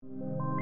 Bien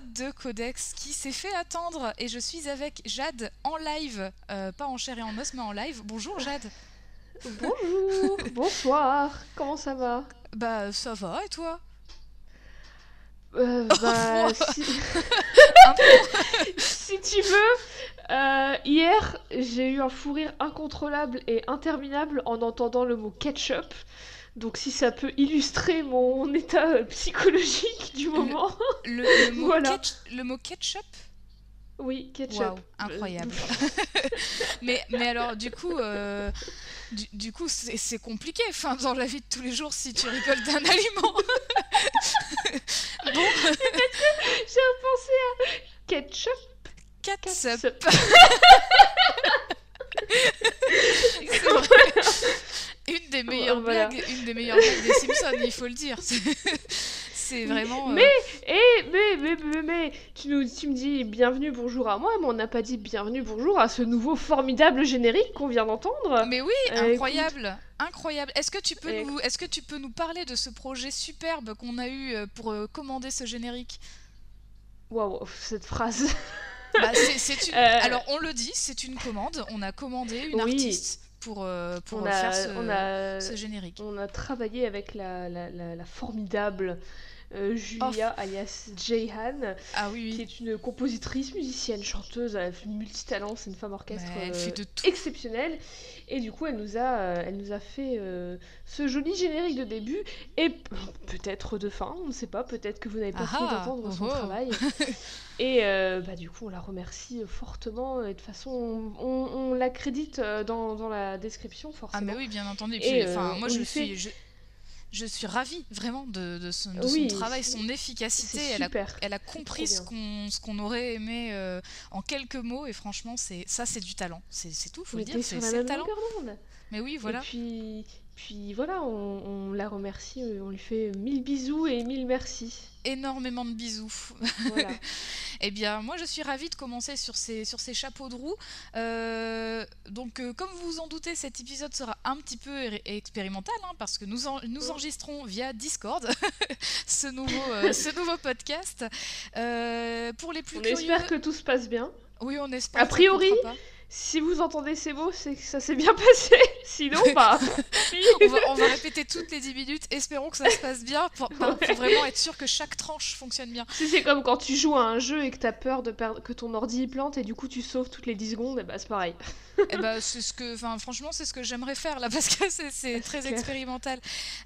épisode de Codex qui s'est fait attendre. Et je suis avec Jade en live, euh, pas en chair et en os mais en live. Bonjour Jade. Bonjour, bonsoir, comment ça va? Bah ça va et toi? Euh, bah, si... Si tu veux, euh, hier j'ai eu un fou rire incontrôlable et interminable en entendant le mot ketchup. Donc si ça peut illustrer mon état euh, psychologique du moment. Le, le mot, Voilà. ketch- le mot ketchup? Oui, ketchup. Waouh, incroyable. mais, mais alors du coup, euh, du, du coup c'est c'est compliqué enfin, dans la vie de tous les jours si tu rigoles d'un aliment. bon, J'ai repensé à ketchup. ketchup. C'est vrai. Une des meilleures Voilà. blagues, une des meilleures blagues des Simpsons, il faut le dire. C'est- vraiment. euh, Mais, eh, mais, mais, mais, mais, tu, nous, tu me dis bienvenue, bonjour à moi, mais on n'a pas dit bienvenue, bonjour à ce nouveau formidable générique qu'on vient d'entendre. Mais oui, Euh, incroyable, incroyable. Est-ce que tu peux nous, est-ce que tu peux nous parler de ce projet superbe qu'on a eu euh, pour euh, commander ce générique? Waouh, cette phrase. Bah, une- Euh, Alors on le dit, c'est une commande. On a commandé une Oui. artiste pour euh, pour on, a, faire ce, on, a, ce générique. on a travaillé avec la, la, la, la formidable euh, Julia alias Jayhan, Ah oui, qui est une compositrice, musicienne, chanteuse, multitalent, c'est une femme orchestre Bah, elle fait euh, de tout. exceptionnelle. Et du coup, elle nous a, euh, elle nous a fait euh, ce joli générique de début et peut-être de fin, on ne sait pas, peut-être que vous n'avez pas Ah fini ah, d'entendre son oh oh. travail. et euh, bah, du coup, on la remercie fortement. Et de toute façon, on, on, on la crédite euh, dans, dans la description, Ah forcément. mais oui, bien entendu. Et moi je suis fait- je, je suis ravie vraiment de, de son, de Oui, son travail, son efficacité. Elle a super. Elle a compris ce qu'on ce qu'on aurait aimé euh, en quelques mots. Et franchement c'est ça c'est du talent. C'est tout faut le dire c'est talent. mais oui voilà. Et puis, puis voilà, on, on la remercie, euh, on lui fait mille bisous et mille merci. énormément de bisous Voilà. Eh bien, moi, je suis ravie de commencer sur ces, sur ces chapeaux de roue. Euh, donc, euh, comme vous vous en doutez, cet épisode sera un petit peu expérimental, hein, parce que nous, en- nous Oh. enregistrons via Discord ce, nouveau, euh, ce nouveau podcast. Pour les plus on curieux... espère que tout se passe bien. Oui, on espère. A priori. Si vous entendez ces mots, c'est que ça s'est bien passé. Sinon, bah. on, va, on va répéter toutes les 10 minutes. Espérons que ça se passe bien pour, pour- pour vraiment être sûr que chaque tranche fonctionne bien. Si c'est comme quand tu joues à un jeu et que t'as peur de perdre, que ton ordi plante et du coup tu sauves toutes les 10 secondes, et bah c'est pareil. Eh ben, c'est ce que, franchement, c'est ce que j'aimerais faire là parce que c'est- très clair. expérimental.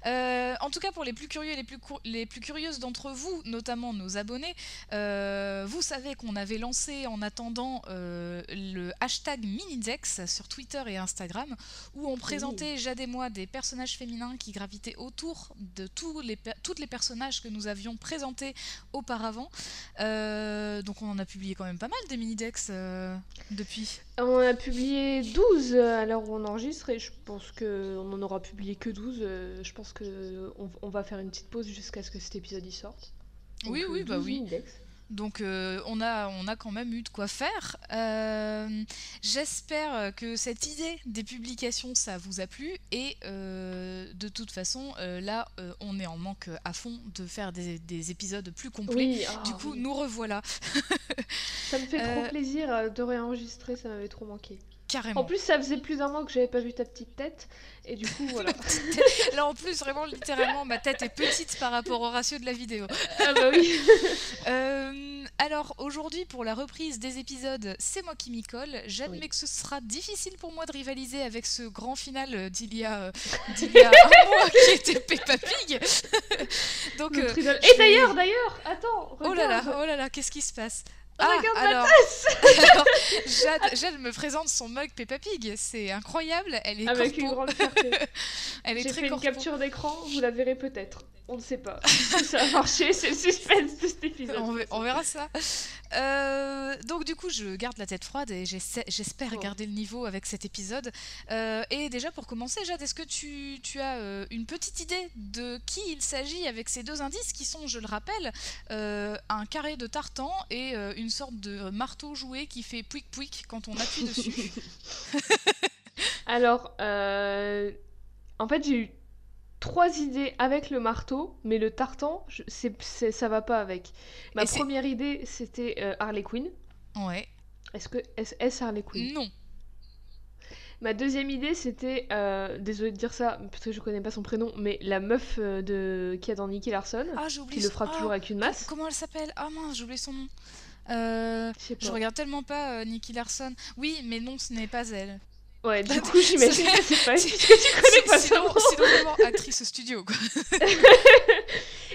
Euh, en tout cas, pour les plus curieux et les plus, les plus curieuses d'entre vous, notamment nos abonnés, euh, vous savez qu'on avait lancé en attendant euh, le hashtag Minidex sur Twitter et Instagram où on présentait Jade et moi des personnages féminins qui gravitaient autour de tous les, toutes les personnages que nous avions présentés auparavant. Donc on en a publié quand même pas mal des Minidex depuis. On a publié 12 à l'heure où on enregistre et je pense qu'on en aura publié que 12. euh, Je pense que on, va faire une petite pause jusqu'à ce que cet épisode y sorte. Oui, Donc, oui, euh, bah 12 oui. index. Donc euh, on, a, on a quand même eu de quoi faire. Euh, J'espère que cette idée des publications, ça vous a plu. Et euh, de toute façon, euh, là, euh, on est en manque à fond de faire des, des épisodes plus complets. Oui, ah, Du coup, oui. nous revoilà, ça me fait trop euh, plaisir euh, de réenregistrer, ça m'avait trop manqué. Carrément. En plus, ça faisait plus d'un an que j'avais pas vu ta petite tête et du coup, voilà. Là, en plus, vraiment, littéralement, ma tête est petite par rapport au ratio de la vidéo. ah bah oui. Euh, alors aujourd'hui pour la reprise des épisodes, c'est moi qui m'y colle. J'admets Oui. que ce sera difficile pour moi de rivaliser avec ce grand final euh, d'il y a, euh, d'il y a un mois qui était Peppa Pig. Donc euh, Et d'ailleurs, d'ailleurs, attends, oh là là, oh là là, qu'est-ce qui se passe? Ah, regarde alors, ma tasse alors, Jade, Jade me présente son mug Peppa Pig. C'est incroyable. Elle est Avec corpo. une grande fierté. Elle est J'ai très fait une corpo. capture d'écran, vous la verrez peut-être. On ne sait pas. Si ça a marché, c'est le suspense de cet épisode. On, ve- on verra ça. Euh, donc du coup, je garde la tête froide et j'espère Oh. garder le niveau avec cet épisode. Euh, et déjà pour commencer, Jade, est-ce que tu, tu as euh, une petite idée de qui il s'agit avec ces deux indices qui sont, je le rappelle, euh, un carré de tartan et euh, une sorte de marteau jouet qui fait pouic pouic quand on appuie dessus. Alors, euh, en fait, j'ai eu trois idées avec le marteau, mais le tartan, je- ça va pas avec. Ma Et première idée, c'était euh, Harley Quinn. Ouais. Est-ce que est-ce est-ce Harley Quinn? Non. Ma deuxième idée, c'était, euh, désolée de dire ça, parce que je connais pas son prénom, mais la meuf euh, de qui a dans Nicky Larson, Ah, j'ai oublié. qui le son- frappe ah, toujours avec une masse. Comment elle s'appelle? Ah mince, j'ai oublié son nom. Euh, Je regarde tellement pas euh, Nicky Larson. Oui, mais non, ce n'est pas elle. Ouais, du coup, j'imagine que c'est pas elle, C'est- puisque tu connais pas donc vraiment actrice studio, quoi.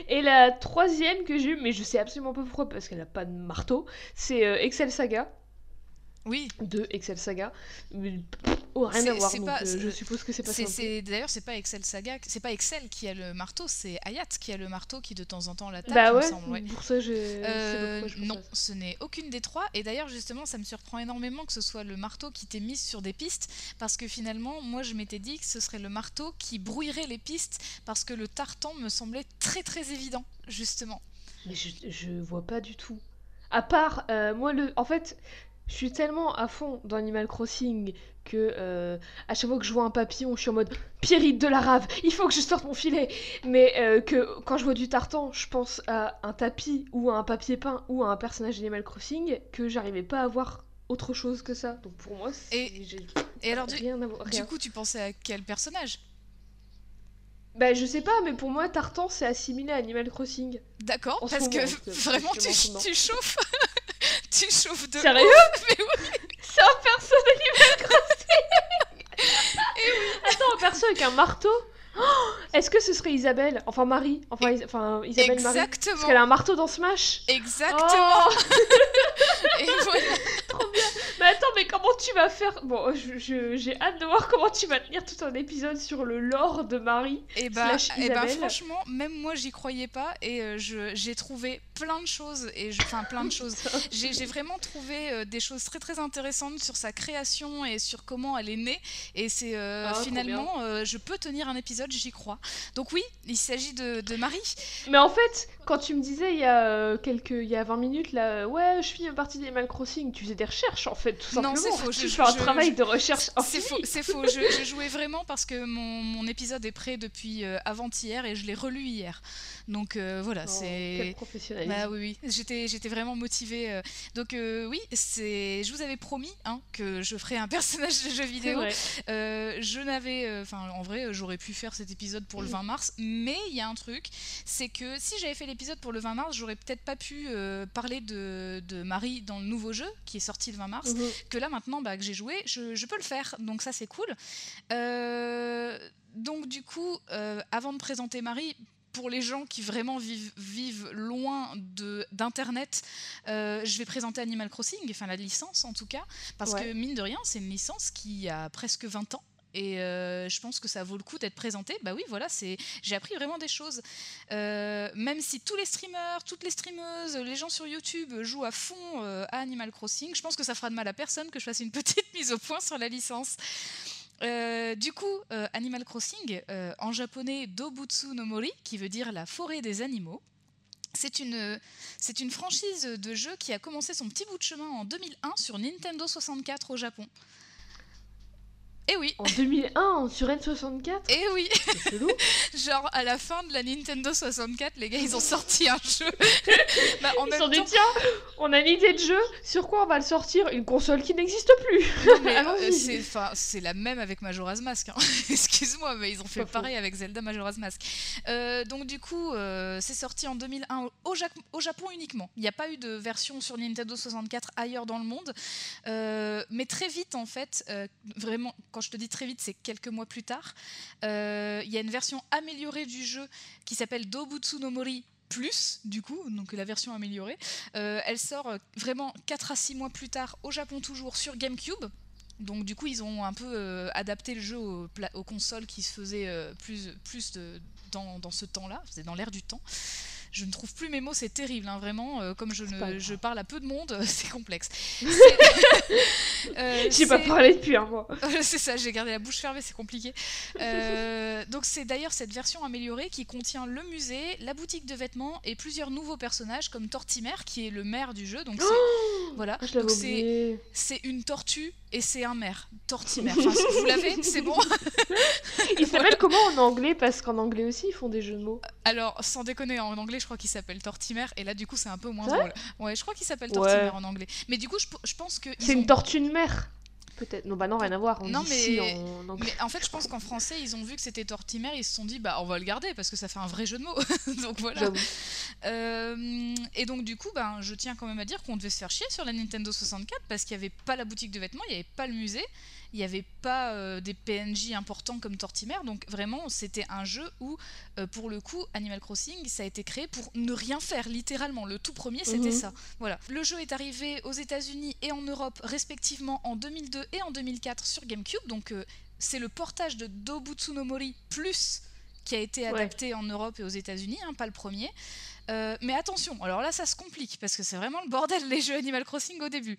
Et la troisième que j'ai eue, mais je sais absolument pas pourquoi, parce qu'elle a pas de marteau, c'est euh, Excel Saga, Oui, de Excel Saga. Mais, pff, oh, rien C'est- à voir, c'est donc pas- euh, je suppose que c'est pas c'est d'ailleurs c'est pas Excel Saga, c'est pas Excel qui a le marteau, c'est Hayat qui a le marteau qui de temps en temps l'attaque, Bah me ouais, semble. ouais. pour ça, Euh, je non, ce n'est aucune des trois. Et d'ailleurs, justement, ça me surprend énormément que ce soit le marteau qui t'ait mis sur des pistes, parce que finalement, moi, je m'étais dit que ce serait le marteau qui brouillerait les pistes, parce que le tartan me semblait très très évident, justement. Mais je, je vois pas du tout. À part, euh, moi, le... en fait, je suis tellement à fond dans Animal Crossing que euh, à chaque fois que je vois un papillon, je suis en mode Pierrite de la rave, il faut que je sorte mon filet. Mais euh, que quand je vois du tartan, je pense à un tapis ou à un papier peint ou à un personnage d'Animal Crossing que j'arrivais pas à voir autre chose que ça. Donc pour moi, c'est Et- alors, du, rien à voir. du coup, tu pensais à quel personnage? Bah je sais pas, mais pour moi, tartan c'est assimilé à Animal Crossing. D'accord, parce moment, que vraiment, tu, tu chauffes. tu chauffes de Sérieux? mais C'est un perso d'Animal Crossing? Attends, un perso avec un marteau. Oh Est-ce que ce serait Isabelle? Enfin Marie. Enfin, Is- enfin Isabelle Marie. Parce Exactement. qu'elle a un marteau dans Smash. Exactement. Oh. Et voilà. Mais attends, mais comment tu vas faire? Bon, j'ai hâte de voir comment tu vas tenir tout un épisode sur le lore de Marie. Et bah, Slash et bah, Isabelle. franchement, même moi j'y croyais pas et euh, j'ai trouvé plein de choses et je- enfin plein de choses. J'ai vraiment trouvé euh, des choses très très intéressantes sur sa création et sur comment elle est née et c'est euh, Ah, finalement euh, je peux tenir un épisode, j'y crois. Donc oui, il s'agit de, de Marie. Mais en fait, quand tu me disais il y a euh, quelques, il y a 20 minutes là, ouais, je une partie d'Animal Crossing, tu faisais des recherches en fait, tout Non, simplement. c'est faux, Tu je- fais un je- travail je- de recherche C'est faux, c'est faux. Je, jouais vraiment parce que mon, mon épisode est prêt depuis euh, avant-hier et je l'ai relu hier. Donc euh, voilà, Oh, c'est quel professionnalisme. Bah oui, oui, j'étais, j'étais vraiment motivée. euh. Donc oui, c'est, je vous avais promis hein, que je ferais un personnage de jeu vidéo. je n'avais, enfin en vrai, j'aurais pu faire cet épisode pour le 20 mars, mais il y a un truc, c'est que si j'avais fait l'épisode pour le 20 mars, j'aurais peut-être pas pu euh, parler de, de Marie dans le nouveau jeu qui est sorti le 20 mars Mhm. que là maintenant bah, que j'ai joué, je, je peux le faire. Donc ça c'est cool. Euh, donc du coup, euh, avant de présenter Marie, pour les gens qui vraiment vivent, vivent loin de d'internet, euh, je vais présenter Animal Crossing, enfin la licence en tout cas, parce Ouais. que mine de rien, c'est une licence qui a presque 20 ans. Et euh, je pense que ça vaut le coup d'être présenté. Bah oui, voilà, c'est j'ai appris vraiment des choses. Euh, même si tous les streamers, toutes les streameuses, les gens sur YouTube jouent à fond euh, à Animal Crossing, je pense que ça fera de mal à personne que je fasse une petite mise au point sur la licence. Du coup, Animal Crossing, en japonais Dobutsu no Mori, qui veut dire la forêt des animaux. C'est une, c'est une franchise de jeu qui a commencé son petit bout de chemin en 2001 sur Nintendo 64 au Japon. Et oui, En 2001, sur N64 et oui, C'est chelou. genre à la fin de la Nintendo 64, les gars ils ont sorti un jeu. Bah, en Ils même sont dit, temps, tiens, on a une idée de jeu, sur quoi on va le sortir Une console qui n'existe plus Allons-y. euh, c'est, la même avec Majora's Mask. hein. Excuse-moi, mais ils ont fait pareil avec Zelda Majora's Mask. Euh, donc du coup, euh, c'est sorti en 2001 au, Ja- au Japon uniquement. Il n'y a pas eu de version sur Nintendo 64 ailleurs dans le monde. Mais très vite, en fait, vraiment, quand je te dis très vite, c'est quelques mois plus tard, euh, il y a une version améliorée du jeu qui s'appelle Dobutsu no Mori plus, du coup, donc la version améliorée. elle sort vraiment 4 à 6 mois plus tard au Japon toujours sur GameCube. Donc du coup, ils ont un peu adapté le jeu aux, consoles qui se faisaient plus, plus dans, ce temps-là, dans l'air du temps je ne trouve plus mes mots, c'est terrible, hein, vraiment. Euh, comme je, ne, je parle à peu de monde, c'est complexe. euh, j'ai pas parlé depuis un mois. c'est ça, j'ai gardé la bouche fermée, c'est compliqué. Euh, donc c'est d'ailleurs cette version améliorée qui contient le musée, la boutique de vêtements et plusieurs nouveaux personnages comme Tortimer qui est le maire du jeu. Donc oh voilà, c'est une tortue et c'est un maire, Tortimer. vous l'avez, c'est bon. Il s'appelle comment en anglais? Parce qu'en anglais aussi ils font des jeux de mots. Alors sans déconner, en anglais je crois qu'il s'appelle Tortimer et là du coup c'est un peu moins drôle. Ouais, je crois qu'il s'appelle Tortimer en anglais. Mais du coup je, je pense que c'est une tortue de mer. Peut-être. Non, bah non, rien à voir. non, mais... En... mais... en fait, je pense qu'en français, ils ont vu que c'était Tortimer, ils se sont dit, bah, on va le garder parce que ça fait un vrai jeu de mots. donc voilà. Euh, et donc, du coup, ben, je tiens quand même à dire qu'on devait se faire chier sur la Nintendo 64 parce qu'il n'y avait pas la boutique de vêtements, il n'y avait pas le musée il n'y avait pas euh, des PNJ importants comme Tortimer. Donc vraiment, c'était un jeu où, euh, pour le coup, Animal Crossing, ça a été créé pour ne rien faire, littéralement. Le tout premier, c'était mhm. ça. Voilà. Le jeu est arrivé aux États-Unis et en Europe, respectivement en 2002 et en 2004 sur GameCube. Donc euh, c'est le portage de Dobutsu no Mori plus qui a été adapté en Europe et aux États-Unis, hein, pas le premier. mais attention, alors là ça se complique parce que c'est vraiment le bordel les jeux Animal Crossing au début.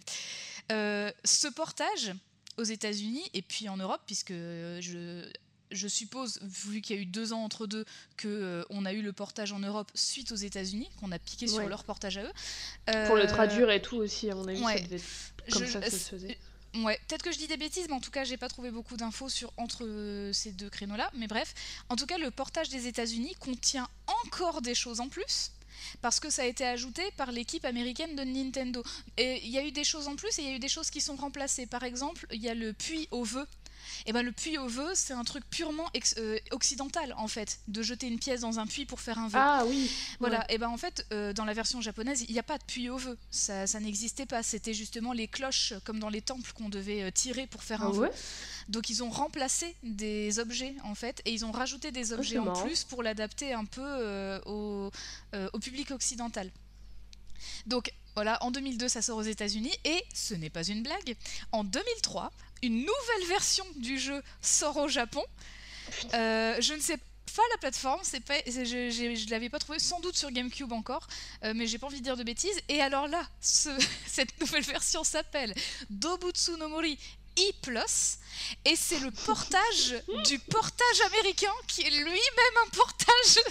ce portage, aux États-Unis et puis en Europe, puisque je, je suppose, vu qu'il y a eu deux ans entre deux, qu'on euh, on a eu le portage en Europe suite aux États-Unis, qu'on a piqué sur leur portage à eux. Pour le traduire et tout aussi, à mon avis, ça devait comme ça, ça se faisait. Ouais, peut-être que je dis des bêtises, mais en tout cas, j'ai pas trouvé beaucoup d'infos sur entre euh, ces deux créneaux-là. Mais bref, en tout cas, le portage des États-Unis contient encore des choses en plus parce que ça a été ajouté par l'équipe américaine de Nintendo. Et il y a eu des choses en plus et il y a eu des choses qui sont remplacées. Par exemple, il y a le puits au vœu et eh ben le puits au vœu, c'est un truc purement euh, occidental en fait, de jeter une pièce dans un puits pour faire un vœu. Ah oui. Voilà. Et ben en fait, euh, dans la version japonaise, il n'y a pas de puits au vœu. Ça, ça n'existait pas. C'était justement les cloches, comme dans les temples, qu'on devait euh, tirer pour faire un ah vœu. Donc ils ont remplacé des objets en fait, et ils ont rajouté des oh, objets en plus pour l'adapter un peu au, au public occidental. Donc voilà, en 2002, ça sort aux États-Unis et ce n'est pas une blague. En 2003, une nouvelle version du jeu sort au Japon. Euh, je ne sais pas la plateforme, c'est pas, je, je, l'avais pas trouvé, sans doute sur GameCube encore, euh, mais j'ai pas envie de dire de bêtises. Et alors là, cette nouvelle version s'appelle Dobutsu no Mori E+, et c'est le portage du portage américain qui est lui-même un portage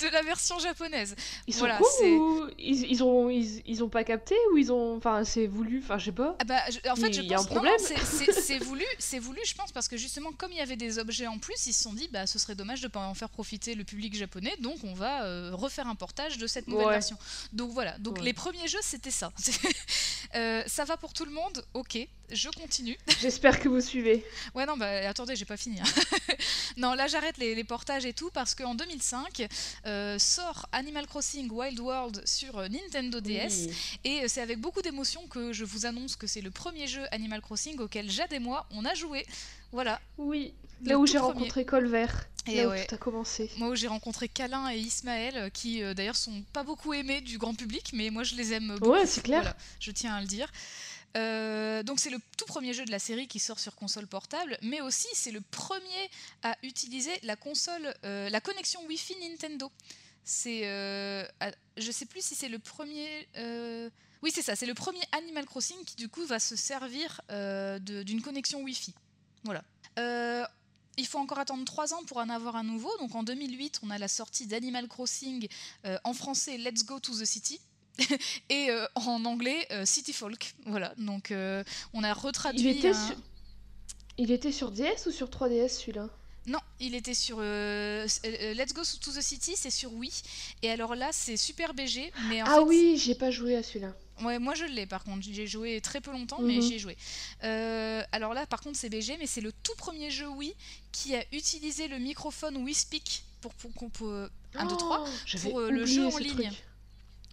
de la version japonaise. Ils sont voilà, ou ils, ont ils, ont pas capté ou ils ont enfin c'est voulu enfin je sais pas. Ah bah, en fait je pense un c'est voulu c'est voulu je pense parce que justement comme il y avait des objets en plus ils se sont dit bah ce serait dommage de pas en faire profiter le public japonais donc on va euh, refaire un portage de cette nouvelle version. Donc voilà donc les premiers jeux c'était ça. Euh, ça va pour tout le monde ok je continue. J'espère que vous suivez. Ouais, non, bah attendez, j'ai pas fini. Hein. non, là j'arrête les, portages et tout parce qu'en 2005 euh, sort Animal Crossing Wild World sur euh, Nintendo DS et euh, c'est avec beaucoup d'émotion que je vous annonce que c'est le premier jeu Animal Crossing auquel Jade et moi on a joué. Voilà. Oui, là où j'ai rencontré Colver. Et là où tout a commencé. Moi où j'ai rencontré Calin et Ismaël qui d'ailleurs sont pas beaucoup aimés du grand public mais moi je les aime beaucoup. Ouais, c'est clair. je tiens à le dire. Euh, donc c'est le tout premier jeu de la série qui sort sur console portable, mais aussi c'est le premier à utiliser la console, euh, la connexion Wi-Fi Nintendo. C'est, euh, je sais plus si c'est le premier. oui c'est ça, c'est le premier Animal Crossing qui du coup va se servir d'une connexion Wi-Fi. Voilà. il faut encore attendre 3 ans pour en avoir un nouveau. Donc en 2008, on a la sortie d'Animal Crossing en français Let's Go to the City. et euh, en anglais euh, City Folk. Voilà, donc euh, on a retraduit. Il était, sur... il était sur DS ou sur 3DS celui-là? Non, il était sur Let's Go to the City, c'est sur Wii. Et alors là, c'est Super BG. Mais ah oui, j'ai pas joué à celui-là. Ouais, moi je l'ai par contre. J'ai joué très peu longtemps, mais mhm. j'y ai joué. alors là, par contre, c'est BG, mais c'est le tout premier jeu Wii qui a utilisé le microphone Wii Speak pour, pour, pour, pour 1, 2, 3 pour le jeu en ligne.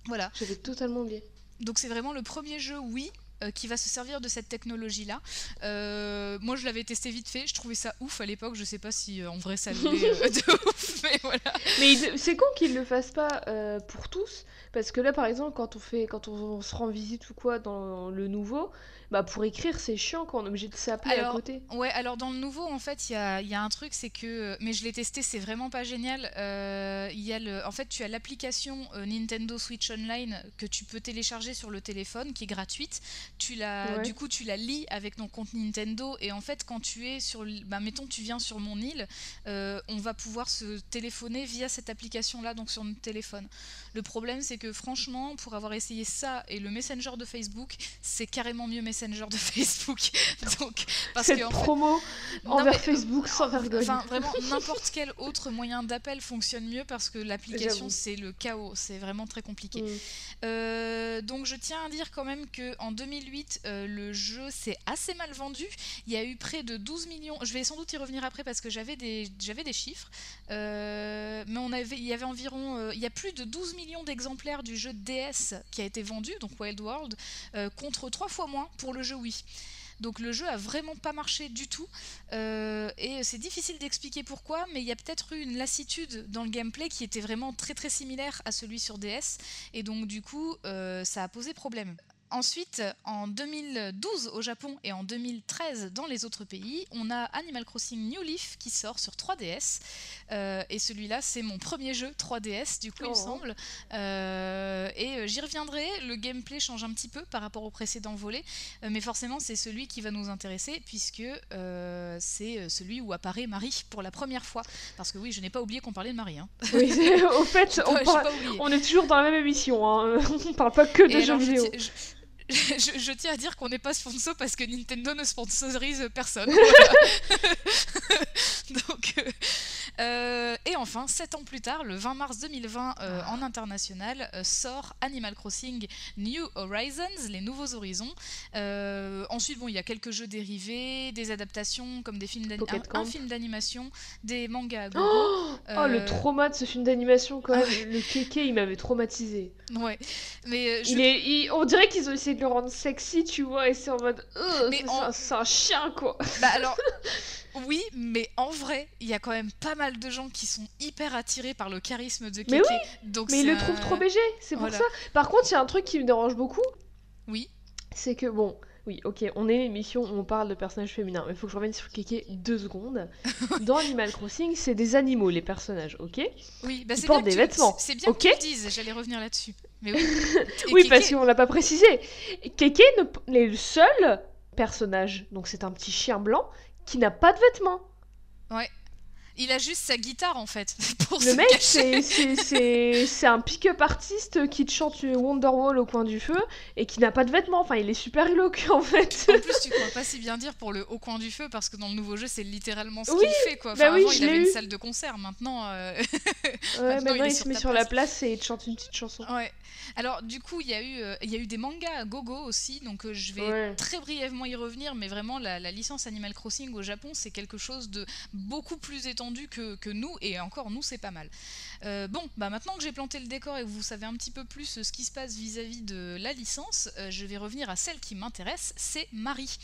Voilà. J'avais totalement oublié. Donc c'est vraiment le premier jeu oui euh, qui va se servir de cette technologie là. Euh, moi je l'avais testé vite fait, je trouvais ça ouf à l'époque, je sais pas si euh, en vrai ça l'est de ouf, mais voilà. Mais c'est con qu'ils le fassent pas pour tous, parce que là, par exemple, quand on fait, quand on, se rend visite ou quoi dans le nouveau, bah pour écrire c'est chiant quand on est obligé de s'appeler à côté. Ouais, alors dans le nouveau en fait il y a, y a, un truc c'est que, mais je l'ai testé c'est vraiment pas génial. Euh, y a le, en fait tu as l'application euh, Nintendo Switch Online que tu peux télécharger sur le téléphone qui est gratuite. Tu la, du coup tu la lis avec ton compte Nintendo et en fait quand tu es sur, bah mettons tu viens sur mon île, euh, on va pouvoir se téléphoner via cette application là donc sur notre téléphone. Le problème c'est que franchement pour avoir essayé ça et le Messenger de Facebook c'est carrément mieux Messenger de Facebook. Donc, parce Cette que, promo envers Facebook sans vergogne. Enfin, vraiment, n'importe quel autre moyen d'appel fonctionne mieux parce que l'application, c'est le chaos. C'est vraiment très compliqué. Mm. Euh, donc, je tiens à dire quand même qu'en 2008, euh, le jeu s'est assez mal vendu. Il y a eu près de 12 millions. Je vais sans doute y revenir après parce que j'avais des, j'avais des chiffres. Euh, mais on avait, il y avait environ. il y a plus de 12 millions d'exemplaires du jeu DS qui a été vendu, donc Wild World, contre trois fois moins pour le jeu Wii. Donc le jeu a vraiment pas marché du tout euh, et c'est difficile d'expliquer pourquoi, mais il y a peut-être eu une lassitude dans le gameplay qui était vraiment très très similaire à celui sur DS et donc du coup euh, ça a posé problème. Ensuite, en 2012 au Japon et en 2013 dans les autres pays, on a Animal Crossing New Leaf qui sort sur 3DS. Euh, et celui-là, c'est mon premier jeu 3DS, du coup, il me oh. semble. Euh, et euh, j'y reviendrai. Le gameplay change un petit peu par rapport au précédent volet. mais forcément, c'est celui qui va nous intéresser puisque c'est celui où apparaît Marie pour la première fois. Parce que oui, je n'ai pas oublié qu'on parlait de Marie. Hein. Oui, au fait, on, est toujours dans la même émission. Hein. on parle pas que de jeux vidéo. je, tiens à dire qu'on n'est pas sponsor parce que Nintendo ne sponsorise personne. Donc, euh, euh, et enfin, 7 ans plus tard, le 20 mars 2020, euh, en international, sort Animal Crossing New Horizons, les nouveaux horizons. ensuite, bon, il y a quelques jeux dérivés, des adaptations comme des films un, un, film d'animation, des mangas. Oh, oh, le trauma de ce film d'animation, quand même. le kéké, il m'avait traumatisé. Ouais, mais il est, on dirait qu'ils ont essayé de le rendre sexy, tu vois, et c'est en mode. c'est un, chien, quoi. Bah alors. oui, mais en vrai, il y a quand même pas mal de gens qui sont hyper attirés par le charisme de Keke. Mais oui, donc mais ils le trouvent trop BG, c'est pour ça. Par contre, il y a un truc qui me dérange beaucoup. Oui. C'est que, bon, oui, ok, on est l'émission où on parle de personnages féminins, mais il faut que je revienne sur Keke deux secondes. Dans Animal Crossing, c'est des animaux, les personnages, ok? Oui, bah c'est bien des vêtements. C'est bien que tu le dises, j'allais revenir là-dessus. Mais oui, oui parce qu'on l'a pas précisé. Keke est le seul personnage, donc c'est un petit chien blanc, qui n'a pas de vêtements. Ouais. Il a juste sa guitare en fait. Pour le mec, c'est un pick-up artiste qui te chante Wonderwall au coin du feu et qui n'a pas de vêtements. Enfin, il est super éloquent en fait. En plus, tu crois pas si bien dire pour le au coin du feu parce que dans le nouveau jeu, c'est littéralement ce qu'il fait quoi. Bah avant, il avait une salle de concert. Maintenant, euh... ouais, maintenant, il, se met sur la place et il te chante une petite chanson. Ouais. Alors, du coup, il y, a eu, euh, y a eu des mangas à gogo aussi, donc euh, je vais très brièvement y revenir, mais vraiment, la, la licence Animal Crossing au Japon, c'est quelque chose de beaucoup plus étendu que, nous, et encore nous c'est pas mal. Euh, bon, bah maintenant que j'ai planté le décor et que vous savez un petit peu plus ce qui se passe vis-à-vis de la licence, euh, je vais revenir à celle qui m'intéresse, c'est Marie.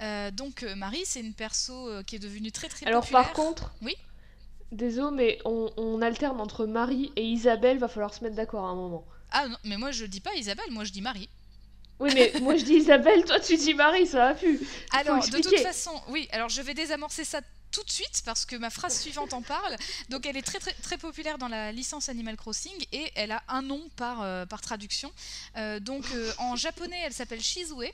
Euh, donc Marie, c'est une perso qui est devenue très très Alors populaire. par contre, oui. Désolé, mais on, on, alterne entre Marie et Isabelle, va falloir se mettre d'accord à un moment. Ah non, mais moi je dis pas Isabelle, moi je dis Marie. Oui, mais moi je dis Isabelle, toi tu dis Marie, ça va plus. Alors, de toute façon, oui, alors je vais désamorcer ça tout de suite parce que ma phrase suivante en parle. Donc elle est très très, très populaire dans la licence Animal Crossing et elle a un nom par, euh, par traduction. Euh, donc euh, en japonais elle s'appelle Shizue.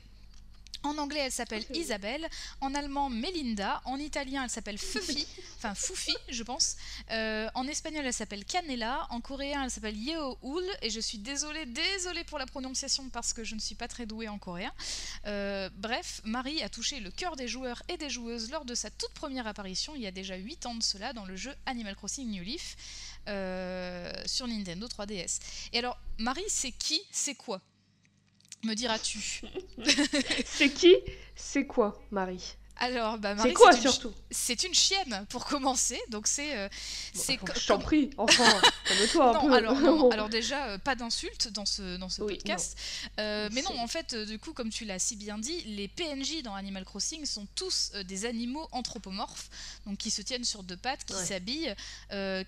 En anglais, elle s'appelle Isabelle. En allemand, Melinda. En italien, elle s'appelle Fufi. Enfin, Fufi, je pense. Euh, en espagnol, elle s'appelle Canela. En coréen, elle s'appelle Yeoul. Et je suis désolée, désolée pour la prononciation parce que je ne suis pas très douée en coréen. Euh, bref, Marie a touché le cœur des joueurs et des joueuses lors de sa toute première apparition, il y a déjà 8 ans de cela, dans le jeu Animal Crossing New Leaf. Euh, sur Nintendo 3DS. Et alors, Marie, c'est qui? C'est quoi? Me diras-tu. C'est qui? C'est quoi, Marie? Alors, bah, C'est quoi surtout? C'est une chienne pour commencer, donc c'est. Euh, c'est je t'en prie, enfin, calme-toi un peu. Alors, non, alors déjà, euh, pas d'insultes dans ce, dans ce podcast. Euh, mais non, en fait, du coup, comme tu l'as si bien dit, les PNJ dans Animal Crossing sont tous des animaux anthropomorphes, donc qui se tiennent sur deux pattes, qui s'habillent,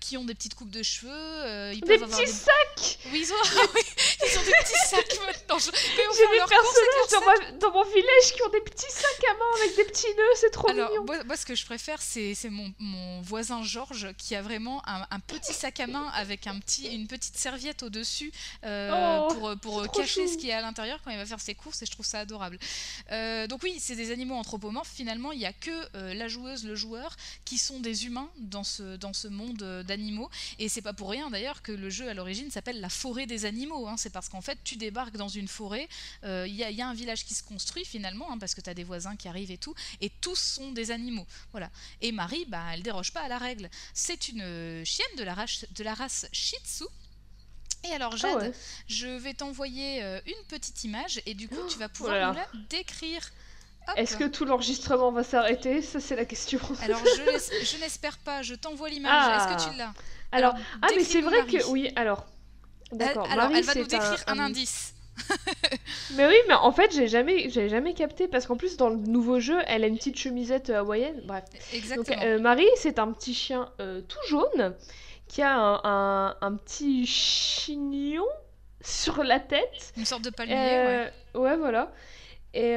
qui ont des petites coupes de cheveux. ils des petits sacs Oui, ils ont... Ah ils ont des petits sacs maintenant. J'ai des personnages dans, dans, mon village qui ont des petits sacs à main avec des petits nœuds c'est trop Alors, mignon. Moi, ce que je préfère, c'est mon, mon, voisin Georges qui a vraiment un, petit sac à main avec un petit, une petite serviette au-dessus euh, oh, pour, pour cacher ce qui est à l'intérieur quand il va faire ses courses et je trouve ça adorable. Euh, donc oui, c'est des animaux anthropomorphes. Finalement, il n'y a que euh, la joueuse, le joueur qui sont des humains dans ce, dans ce monde d'animaux. Et c'est pas pour rien d'ailleurs que le jeu à l'origine s'appelle la forêt des animaux. Hein. C'est parce qu'en fait, tu débarques dans une forêt, il y, y, a un village qui se construit finalement, hein, parce que tu as des voisins qui arrivent et tout, et tous sont des animaux. Voilà. Et Marie, bah, elle déroge pas à la règle. C'est une euh, chienne de la race, de la race Shih Tzu. Et alors, Jade, ah je vais t'envoyer euh, une petite image et du coup, tu vas pouvoir nous la décrire. Est-ce que tout l'enregistrement va s'arrêter? Ça, c'est la question. Alors, je, n'espère pas. Je t'envoie l'image. Est-ce que tu l'as? Alors, ah, mais c'est vrai que oui. Alors, d'accord. Alors, elle va nous décrire un indice. Mais oui, mais en fait, j'ai jamais, j'ai jamais capté parce qu'en plus dans le nouveau jeu, elle a une petite chemisette euh, hawaïenne. Bref. Exactement. Donc, euh, Marie, c'est un petit chien euh, tout jaune qui a un, un, petit chignon sur la tête. Une sorte de palmier. ouais. ouais. voilà. Et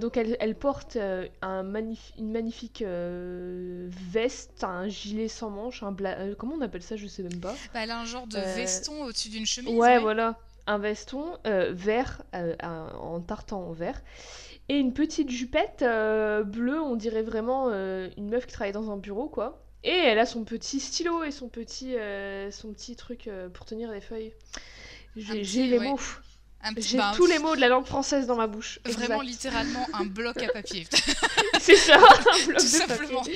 donc elle, elle porte un une magnifique veste, un gilet sans manches, un comment on appelle ça, je sais même pas. Bah, elle a un genre de veston au-dessus d'une chemise. Ouais, voilà un veston euh, vert, euh, en tartan en vert, et une petite jupette euh, bleue, on dirait vraiment une meuf qui travaille dans un bureau, quoi. Et elle a son petit stylo et son petit, son petit truc pour tenir les feuilles. J'ai les mots. J'ai bah, tous les mots de la langue française dans ma bouche. Vraiment littéralement un bloc à papier. C'est ça, un bloc de papier.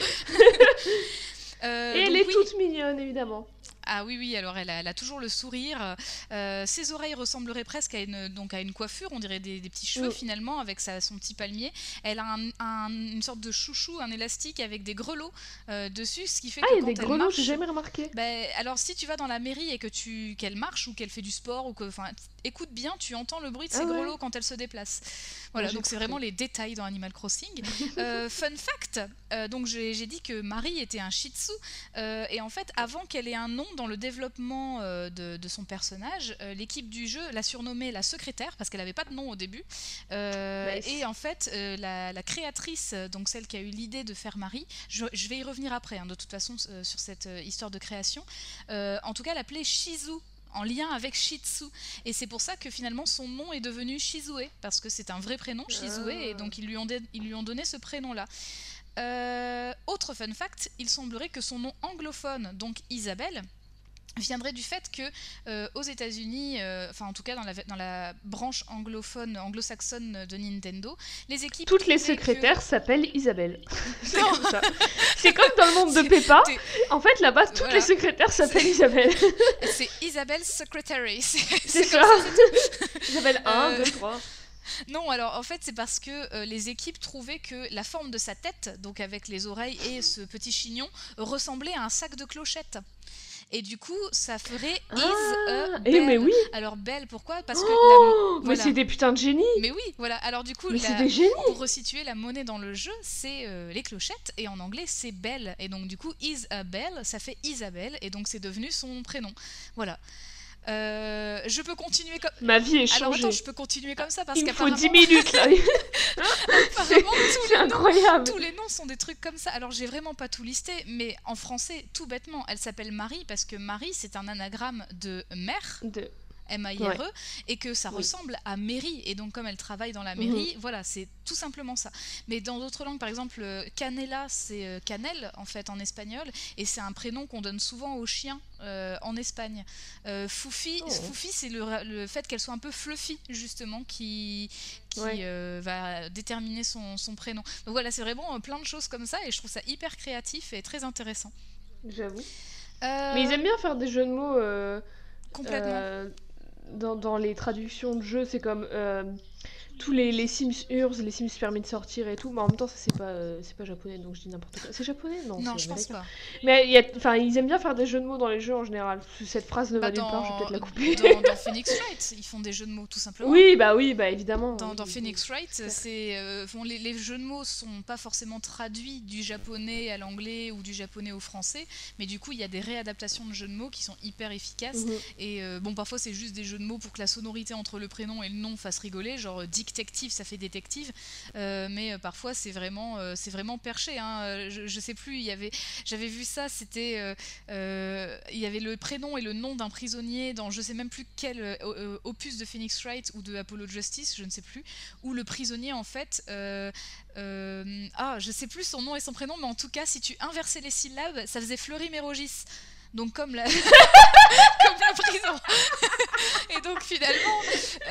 et elle est toute mignonne, évidemment. Ah oui, oui, alors elle a, toujours le sourire. Euh, ses oreilles ressembleraient presque à une, donc à une coiffure, on dirait des, petits cheveux finalement, avec sa, son petit palmier. Elle a une sorte de chouchou, un élastique avec des grelots euh, dessus, ce qui fait ah, que. il y a des grelots, j'ai jamais remarqué. Ben, alors si tu vas dans la mairie et que tu qu'elle marche ou qu'elle fait du sport, ou que. Écoute bien, tu entends le bruit de ses ah grelots quand elle se déplace. Voilà, donc c'est vraiment les détails dans Animal Crossing. Euh, fun fact, donc j'ai dit que Marie était un shih tzu, et en fait, avant qu'elle ait un nom dans le développement euh, de, son personnage, euh, l'équipe du jeu l'a surnommée la secrétaire parce qu'elle n'avait pas de nom au début. Euh, et en fait, la, créatrice, donc celle qui a eu l'idée de faire Marie, je, vais y revenir après, hein, de toute façon, sur cette histoire de création. en tout cas, l'appelait Shizu en lien avec Shitsu. Et c'est pour ça que finalement son nom est devenu Shizue, parce que c'est un vrai prénom, Shizue, et ah. donc ils lui ont, ils lui ont donné ce prénom-là. autre fun fact, il semblerait que son nom anglophone, donc Isabelle, viendrait du fait que euh, aux États-Unis, euh, enfin en tout cas dans la, dans la branche anglophone, anglo-saxonne de Nintendo, les équipes toutes les secrétaires s'appellent Isabelle. c'est comme, dans le monde de Peppa. En fait là-bas toutes les secrétaires s'appellent Isabelle. c'est Isabelle Secretary. C'est ça. Isabelle 1, 2, 3. Non, alors en fait c'est parce que euh, les équipes trouvaient que la forme de sa tête, donc avec les oreilles et ce petit chignon, ressemblait à un sac de clochettes. Et du coup, ça ferait is a eh, mais oui. Alors belle, pourquoi? Parce que oh, mais c'est des putains de génies. Mais oui, voilà. Alors du coup, pour resituer la monnaie dans le jeu, c'est euh, les clochettes et en anglais c'est belle. Et donc du coup, is a belle, ça fait Isabelle et donc c'est devenu son prénom. Voilà. Euh, je peux continuer comme. Ma vie est changée. Alors attends, je peux continuer comme ça parce qu'il faut 10 minutes là. apparemment, tous les, incroyable. Noms, tous les noms sont des trucs comme ça. Alors j'ai vraiment pas tout listé, mais en français, tout bêtement, elle s'appelle Marie parce que Marie c'est un anagramme de mère. De M-A-I-R-E, et que ça ressemble à mairie. Et donc, comme elle travaille dans la mairie, mhm. voilà, c'est tout simplement ça. Mais dans d'autres langues, par exemple, euh, Canela, c'est euh, Canel, en fait, en espagnol, et c'est un prénom qu'on donne souvent aux chiens euh, en Espagne. Foufi, oh. Foufi c'est le, fait qu'elle soit un peu fluffy, justement, qui, qui va déterminer son, son, prénom. Donc voilà, c'est vraiment plein de choses comme ça, et je trouve ça hyper créatif et très intéressant. J'avoue. Mais ils aiment bien faire des jeux de mots. Complètement dans, dans, les traductions de jeux, c'est comme. Tous les, les Sims Urs, les Sims permis de sortir et tout, mais en même temps, ça c'est pas, euh, c'est pas japonais, donc je dis n'importe quoi. C'est japonais? Non, Non, je pense pas. Mais il y a, enfin, ils aiment bien faire des jeux de mots dans les jeux en général. Cette phrase ne va Bah, nulle part, je vais peut-être la couper. dans, dans Phoenix Wright, ils font des jeux de mots tout simplement. Oui, bah oui, bah évidemment. Dans, oui, dans oui. Phoenix Wright, c'est euh, bon, les, les jeux de mots sont pas forcément traduits du japonais à l'anglais ou du japonais au français, mais du coup il y a des réadaptations de jeux de mots qui sont hyper efficaces. Mhm. Et euh, bon, parfois c'est juste des jeux de mots pour que la sonorité entre le prénom et le nom fasse rigoler, genre dictective, ça fait détective. Euh, mais euh, parfois c'est vraiment, euh, c'est vraiment perché. hein. Je, je sais plus, j'avais vu ça, c'était, il y avait le prénom et le nom d'un prisonnier dans je sais même plus quel opus de Phoenix Wright ou de Apollo Justice, je ne sais plus, où le prisonnier en fait. ah, je sais plus son nom et son prénom, mais en tout cas, si tu inversais les syllabes, ça faisait Fleury Mérogis. Donc comme la, comme la prison.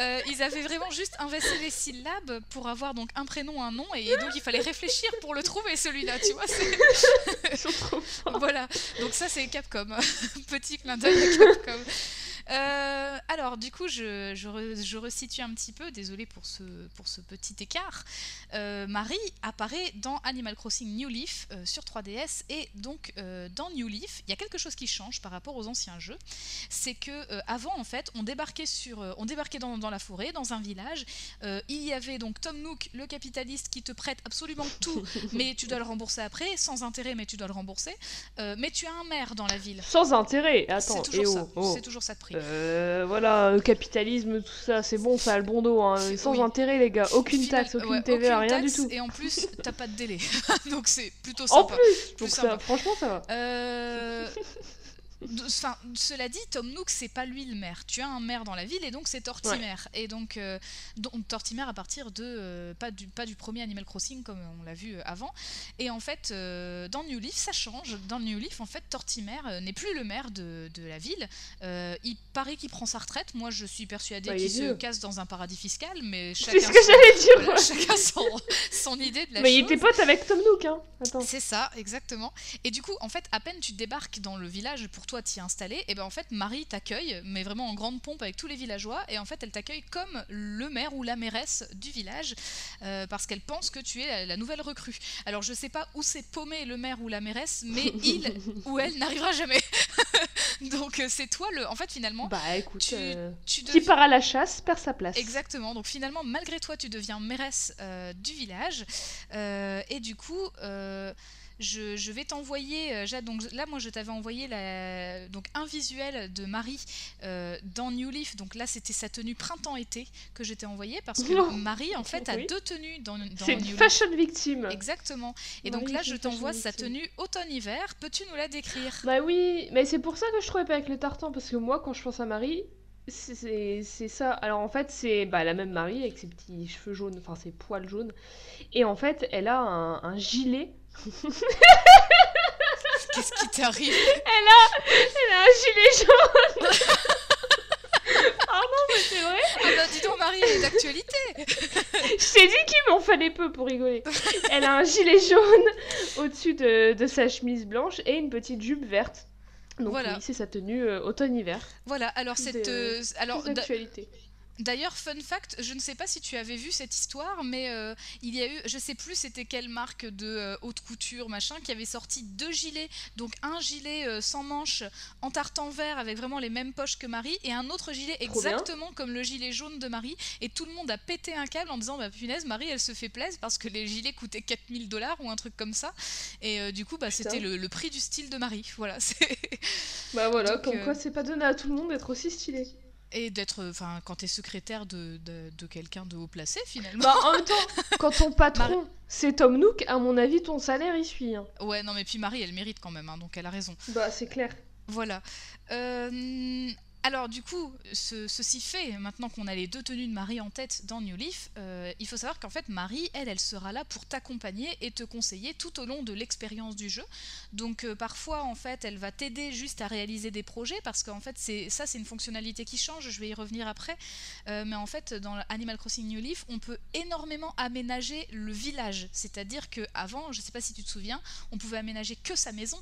Euh, ils avaient vraiment juste inversé les syllabes pour avoir donc un prénom, un nom, et donc il fallait réfléchir pour le trouver celui-là, tu vois. c'est- Ils sont trop forts. voilà, donc ça c'est Capcom. Petit clin d'œil à Capcom. Euh, alors du coup je, je, re- je resitue un petit peu, désolé pour ce, pour ce petit écart. Euh, Marie apparaît dans Animal Crossing New Leaf euh, sur 3DS et donc dans New Leaf il y a quelque chose qui change par rapport aux anciens jeux. C'est que avant en fait on débarquait, sur, on débarquait dans, dans la forêt, dans un village. Il y avait donc Tom Nook, le capitaliste qui te prête absolument tout, mais tu dois le rembourser après, sans intérêt mais tu dois le rembourser. Mais tu as un maire dans la ville. Sans intérêt. C'est Attends, toujours et ça. oh, oh. C'est toujours ça de prix. Euh, voilà, le capitalisme, tout ça, c'est bon, ça a le bon dos. Hein. Sans oui. intérêt, les gars. Aucune Final- taxe, aucune ouais, TVA, aucune rien du tout. Et en plus, t'as pas de délai. Donc c'est plutôt En sympa. plus, Plus donc sympa. ça, franchement, ça va. Euh, Enfin, cela dit, Tom Nook, c'est pas lui le maire. Tu as un maire dans la ville et donc c'est Tortimer. Et donc, euh, donc Tortimer à partir de euh, pas du pas du premier Animal Crossing comme on l'a vu euh, avant. Et en fait, euh, dans New Leaf, ça change. Dans New Leaf, en fait, Tortimer n'est plus le maire de, de la ville. Il paraît qu'il prend sa retraite. Moi, je suis persuadée Bah, il qu'il se vieux. casse dans un paradis fiscal, mais C'est chacun ce que son- j'allais dire. voilà, chacun son, son idée de la Mais chose. il était pote avec Tom Nook, hein. C'est ça, exactement. Et du coup, en fait, à peine tu débarques dans le village pour toi t'y installer, et ben en fait Marie t'accueille, mais vraiment en grande pompe avec tous les villageois, et en fait elle t'accueille comme le maire ou la mairesse du village, euh, parce qu'elle pense que tu es la, la nouvelle recrue. Alors je sais pas où c'est paumé le maire ou la mairesse, mais il ou elle n'arrivera jamais. Donc euh, c'est toi le. En fait finalement, Bah écoute, tu, euh, tu qui deviens- part à la chasse perd sa place. Exactement. Donc finalement, malgré toi, tu deviens mairesse euh, du village. Et du coup, je, je vais t'envoyer. euh, Jade, donc là, moi, je t'avais envoyé la, donc un visuel de Marie euh, dans New Leaf. Donc là, c'était sa tenue printemps-été que je t'ai envoyé parce que. Marie, en fait, a Oui. deux tenues dans, dans C'est une Leaf. fashion victime. Exactement. Et donc là, je t'envoie sa tenue automne-hiver. Peux-tu nous la décrire? Bah oui, mais c'est pour ça que je trouvais pas avec le tartan, parce que moi, quand je pense à Marie, c'est- ça. Alors en fait, c'est bah, la même Marie avec ses petits cheveux jaunes, enfin ses poils jaunes. Et en fait, elle a un, un gilet. Qu'est-ce qui t'arrive Elle a un gilet jaune Pardon, mais c'est vrai Ah bah dis donc, Marie, elle est d'actualité Je t'ai dit qu'il m'en fallait peu pour rigoler. Elle a un gilet jaune au-dessus de, de sa chemise blanche et une petite jupe verte. Donc Voilà. oui, c'est sa tenue euh, automne-hiver. Voilà, alors cette... De- euh, alors, d'actualité. D'ailleurs, fun fact, je ne sais pas si tu avais vu cette histoire, mais euh, il y a eu, je sais plus c'était quelle marque de euh, haute couture, machin, qui avait sorti deux gilets. Donc un gilet euh, sans manches en tartan vert avec vraiment les mêmes poches que Marie, et un autre gilet Trop bien. exactement comme le gilet jaune de Marie. Et tout le monde a pété un câble en disant, bah punaise, Marie, elle se fait plaisir parce que les gilets coûtaient 4000 dollars ou un truc comme ça. Et du coup, bah, c'était le, le prix du style de Marie. Voilà, c'est... Bah voilà, Donc, comme quoi c'est pas donné à tout le monde d'être aussi stylé. Et d'être, enfin, quand t'es secrétaire de, de, de quelqu'un de haut placé, finalement. Bah en même temps, quand ton patron c'est Tom Nook, à mon avis ton salaire il suit. hein. Ouais, non, mais puis Marie, elle mérite quand même, hein, donc elle a raison. Bah c'est clair. Voilà. Euh, alors, du coup, ce- ceci fait, maintenant qu'on a les deux tenues de Marie en tête dans New Leaf, euh, il faut savoir qu'en fait, Marie, elle, elle sera là pour t'accompagner et te conseiller tout au long de l'expérience du jeu. Donc, euh, parfois, en fait, elle va t'aider juste à réaliser des projets parce qu'en fait, c'est ça, c'est une fonctionnalité qui change. Je vais y revenir après. Euh, mais en fait, dans Animal Crossing New Leaf, on peut énormément aménager le village. C'est-à-dire que avant, je sais pas si tu te souviens, on pouvait aménager que sa maison.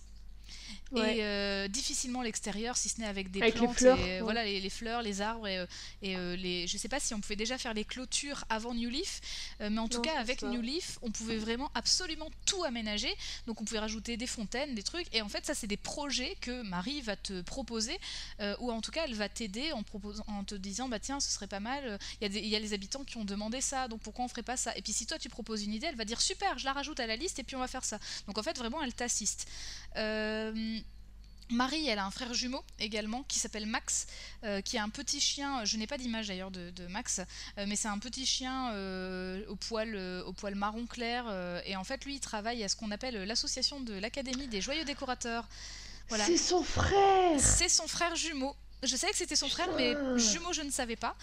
Et euh, difficilement l'extérieur, si ce n'est avec des Avec les plantes, fleurs, et, ouais. voilà, les, les fleurs, les arbres et, euh, et, euh, les. Je sais pas si on pouvait déjà faire les clôtures avant New Leaf, euh, mais en tout cas avec. New Leaf, on pouvait vraiment absolument tout aménager. Donc on pouvait rajouter des fontaines, des trucs, et en fait ça c'est des projets que Marie va te proposer, ou en tout cas elle va t'aider en proposant, en te disant bah tiens ce serait pas mal. Il y, a des- il y a les habitants qui ont demandé ça, donc pourquoi on ferait pas ça? Et puis si toi tu proposes une idée, elle va dire super, je la rajoute à la liste et puis on va faire ça. Donc en fait vraiment elle t'assiste. Euh, Marie, elle a un frère jumeau également qui s'appelle Max, euh, qui a un petit chien. Je n'ai pas d'image d'ailleurs de, de Max, euh, mais c'est un petit chien euh, au, poil, au poil marron clair. et en fait, lui, il travaille à ce qu'on appelle l'association de l'Académie des joyeux décorateurs. Voilà. C'est son frère C'est son frère jumeau. Je savais que c'était son frère, mais jumeau, je ne savais pas.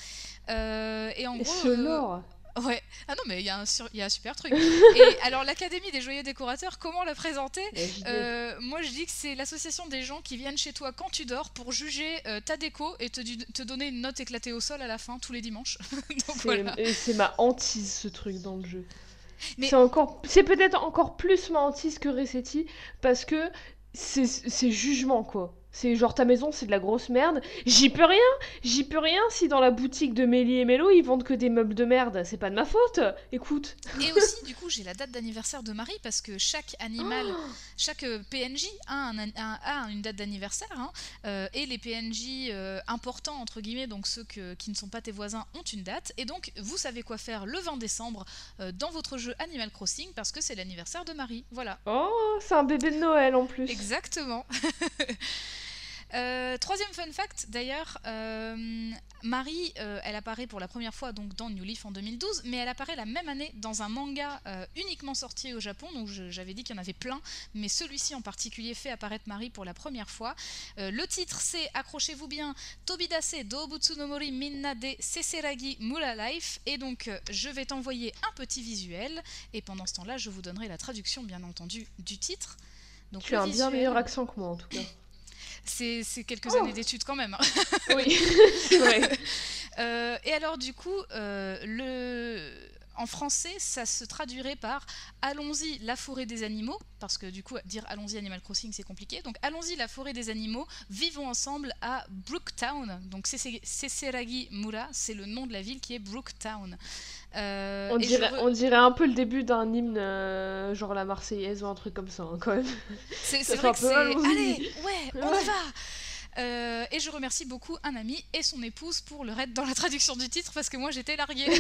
Et en gros, ouais. Ah non, mais il y, a un sur- il y a un super truc. et alors, l'Académie des joyeux décorateurs, comment la présenter euh, moi, je dis que c'est l'association des gens qui viennent chez toi quand tu dors pour juger euh, ta déco et te, donner une note éclatée au sol à la fin tous les dimanches. C'est voilà. ma hantise ce truc dans le jeu. Mais- C'est encore, peut-être encore plus ma hantise que Resetti parce que c'est jugement quoi. C'est genre ta maison c'est de la grosse merde. J'y peux rien. J'y peux rien si dans la boutique de Mélie et Mélo ils vendent que des meubles de merde. C'est pas de ma faute. Écoute. Et aussi, du coup, j'ai la date d'anniversaire de Marie parce que chaque animal, Oh chaque euh, PNJ a, un, a- a une date d'anniversaire. hein, euh, et les PNJ euh, importants, entre guillemets, donc ceux que- qui ne sont pas tes voisins, ont une date. Et donc, vous savez quoi faire le 20 décembre euh, dans votre jeu Animal Crossing parce que c'est l'anniversaire de Marie. Voilà. Oh, c'est un bébé de Noël en plus. Exactement. Euh, troisième fun fact, d'ailleurs, euh, Marie, euh, elle apparaît pour la première fois donc dans New Leaf en 2012, mais elle apparaît la même année dans un manga uniquement sorti au Japon. Donc j'avais dit qu'il y en avait plein, mais celui-ci en particulier fait apparaître Marie pour la première fois. Le titre c'est, accrochez-vous bien, Tobidase Dobutsu no Mori Minna de Seseragi Mura Life. Et donc je vais t'envoyer un petit visuel, et pendant ce temps-là, je vous donnerai la traduction bien entendu du titre. Donc, Tu as un bien meilleur accent que moi en tout cas. C'est c'est quelques Oh. années d'études quand même. hein. oui. Euh, et alors du coup, euh, le... en français, ça se traduirait par Allons-y la forêt des animaux, parce que du coup, dire Allons-y Animal Crossing, c'est compliqué. Donc Allons-y la forêt des animaux, vivons ensemble à Brooktown. Donc Sese- Seseragi Mura, c'est le nom de la ville qui est Brooktown. Euh, On dirait, re- on dirait un peu le début d'un hymne, euh, genre la Marseillaise ou un truc comme ça, hein, quand même. C'est vrai que c'est. Allez, ouais, on Ouais. y va Euh, et je remercie beaucoup un ami et son épouse pour leur aide dans la traduction du titre parce que moi j'étais larguée.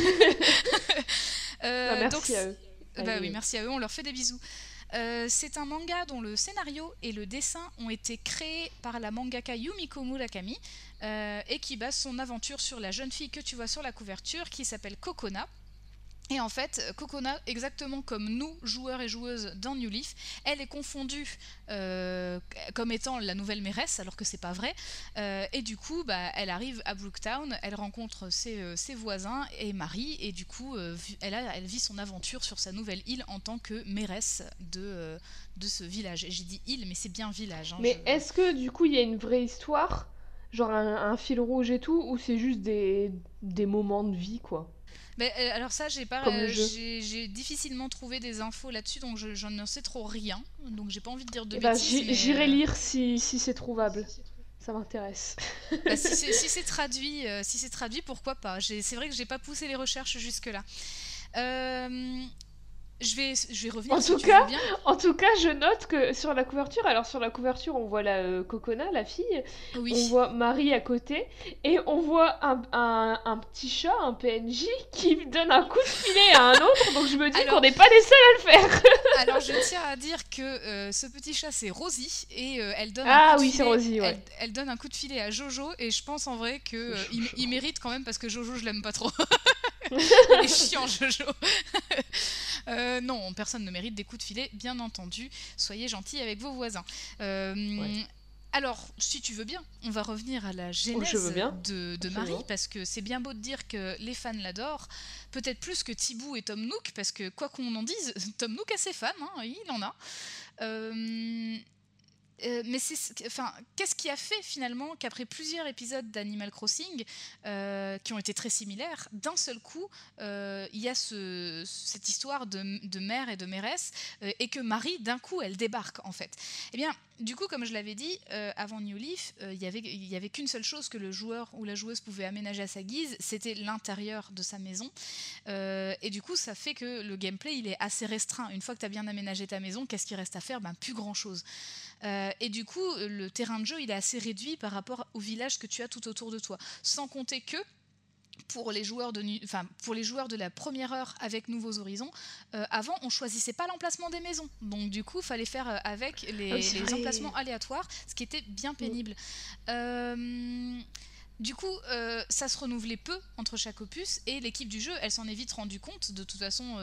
Euh, Bah, merci donc, à eux. bah oui, merci à eux, on leur fait des bisous. Euh, c'est un manga dont le scénario et le dessin ont été créés par la mangaka Yumiko Murakami euh, et qui base son aventure sur la jeune fille que tu vois sur la couverture qui s'appelle Kokona. Et en fait, Kokona, exactement comme nous, joueurs et joueuses dans New Leaf, elle est confondue euh, comme étant la nouvelle mairesse, alors que c'est pas vrai. Euh, et du coup, bah, elle arrive à Brooktown, elle rencontre ses, euh, ses voisins et Marie, et du coup, elle, a- elle vit son aventure sur sa nouvelle île en tant que mairesse de, de ce village. Et J'ai dit île, mais c'est bien village. hein, Mais je- est-ce que du coup il y a une vraie histoire Genre un, un fil rouge et tout Ou c'est juste des, des moments de vie quoi? Mais, euh, alors ça, j'ai pas, euh, j'ai difficilement trouvé des infos là-dessus, donc je, j'en sais trop rien. Donc j'ai pas envie de dire de Eh ben, bêtises. J'irai euh, lire si, si c'est trouvable. Ça m'intéresse. Bah, si c'est si traduit, euh, si c'est traduit, pourquoi pas C'est vrai que j'ai pas poussé les recherches jusque là. Je vais, je vais revenir. En si tout cas. En tout cas, je note que sur la couverture, alors sur la couverture, on voit la euh, Cocona, la fille, oui. on voit Marie à côté, et on voit un, un- un petit chat, un PNJ, qui donne un coup de filet à un autre, donc je me dis qu'on n'est pas les seuls à le faire. Alors je tiens à dire que euh, ce petit chat c'est Rosie et euh, elle donne Ah un coup de oui, c'est filet- Rosie, ouais. elle, elle donne un coup de filet à Jojo et je pense en vrai que euh, il, mérite quand même parce que Jojo je l'aime pas trop. il est chiant Jojo. Euh, non, personne ne mérite des coups de filet, bien entendu. Soyez gentils avec vos voisins. Euh, Ouais. Alors, si tu veux bien, on va revenir à la genèse veux bien. de. Marie, parce que c'est bien beau de dire que les fans l'adorent, peut-être plus que Thibaut et Tom Nook, parce que quoi qu'on en dise, Tom Nook a ses fans, hein, il en a. Euh, euh, mais enfin, qu'est-ce qui a fait finalement qu'après plusieurs épisodes d'Animal Crossing, euh, qui ont été très similaires, d'un seul coup, euh, il y a ce- cette histoire de, de mère et de mairesse, et que Marie, d'un coup, elle débarque en fait. Eh bien, du coup, comme je l'avais dit, euh, avant New Leaf, euh, il y avait, y avait qu'une seule chose que le joueur ou la joueuse pouvait aménager à sa guise, c'était l'intérieur de sa maison. Euh, et du coup, ça fait que le gameplay, il est assez restreint. Une fois que tu as bien aménagé ta maison, qu'est-ce qu'il reste à faire? Ben, Plus grand-chose. et du coup, le terrain de jeu, il est assez réduit par rapport au village que tu as tout autour de toi. Sans compter que pour les joueurs de, enfin, pour les joueurs de la première heure avec Nouveaux Horizons, euh, avant on choisissait pas l'emplacement des maisons, donc du coup fallait faire euh, avec les, ah emplacements aléatoires, ce qui était bien pénible. Euh, du coup, ça se renouvelait peu entre chaque opus et l'équipe du jeu, elle s'en est vite rendue compte. De toute façon,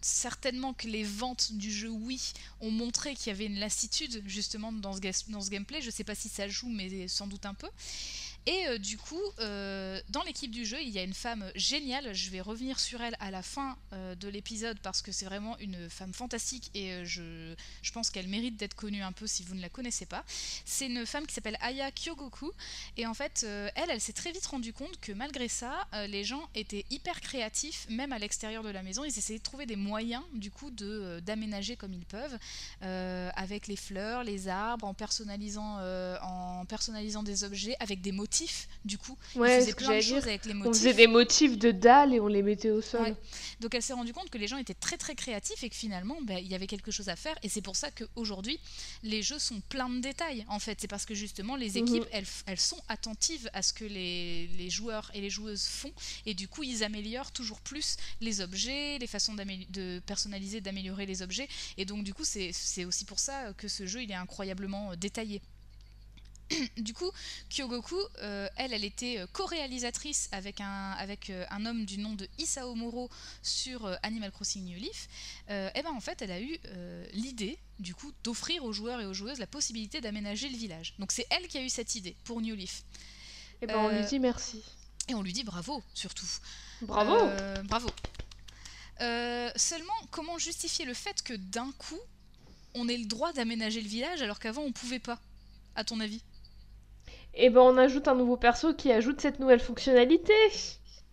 certainement que les ventes du jeu, oui, ont montré qu'il y avait une lassitude justement dans ce, dans ce gameplay. Je sais pas si ça joue, mais sans doute un peu. Et euh, du coup, euh, dans l'équipe du jeu, il y a une femme géniale. Je vais revenir sur elle à la fin euh, de l'épisode parce que c'est vraiment une femme fantastique et je, je, pense qu'elle mérite d'être connue un peu si vous ne la connaissez pas. C'est une femme qui s'appelle Aya Kyogoku. Et en fait, elle, elle s'est très vite rendue compte que malgré ça, les gens étaient hyper créatifs, même à l'extérieur de la maison. Ils essayaient de trouver des moyens, du coup, d'aménager comme ils peuvent, avec les fleurs, les arbres, en personnalisant, en personnalisant des objets, avec des motifs du coup. Ouais, faisait plein de choses avec les motifs. On faisait des motifs de dalles et on les mettait au sol. Donc elle s'est rendue compte que les gens étaient très très créatifs et que finalement, bah, il y avait quelque chose à faire. Et c'est pour ça qu'aujourd'hui, les jeux sont pleins de détails. En fait, c'est parce que justement, les mhm. équipes, elles, elles, sont attentives à ce que les, les, joueurs et les joueuses font. Et du coup, ils améliorent toujours plus les objets, les façons de personnaliser, d'améliorer les objets. Et donc, du coup, c'est aussi pour ça que ce jeu, il est incroyablement euh, détaillé. du coup, Kyogoku, euh, elle, elle était euh, co-réalisatrice avec, un, avec euh, un homme du nom de Isao Moro sur Animal Crossing New Leaf. et ben en fait, elle a eu l'idée, du coup, d'offrir aux joueurs et aux joueuses la possibilité d'aménager le village. Donc c'est elle qui a eu cette idée pour New Leaf. Et ben on lui dit merci. Et on lui dit bravo, surtout. Bravo Bravo Seulement, comment justifier le fait que d'un coup, on ait le droit d'aménager le village alors qu'avant on pouvait pas, à ton avis? Et ben on ajoute un nouveau perso qui ajoute cette nouvelle fonctionnalité.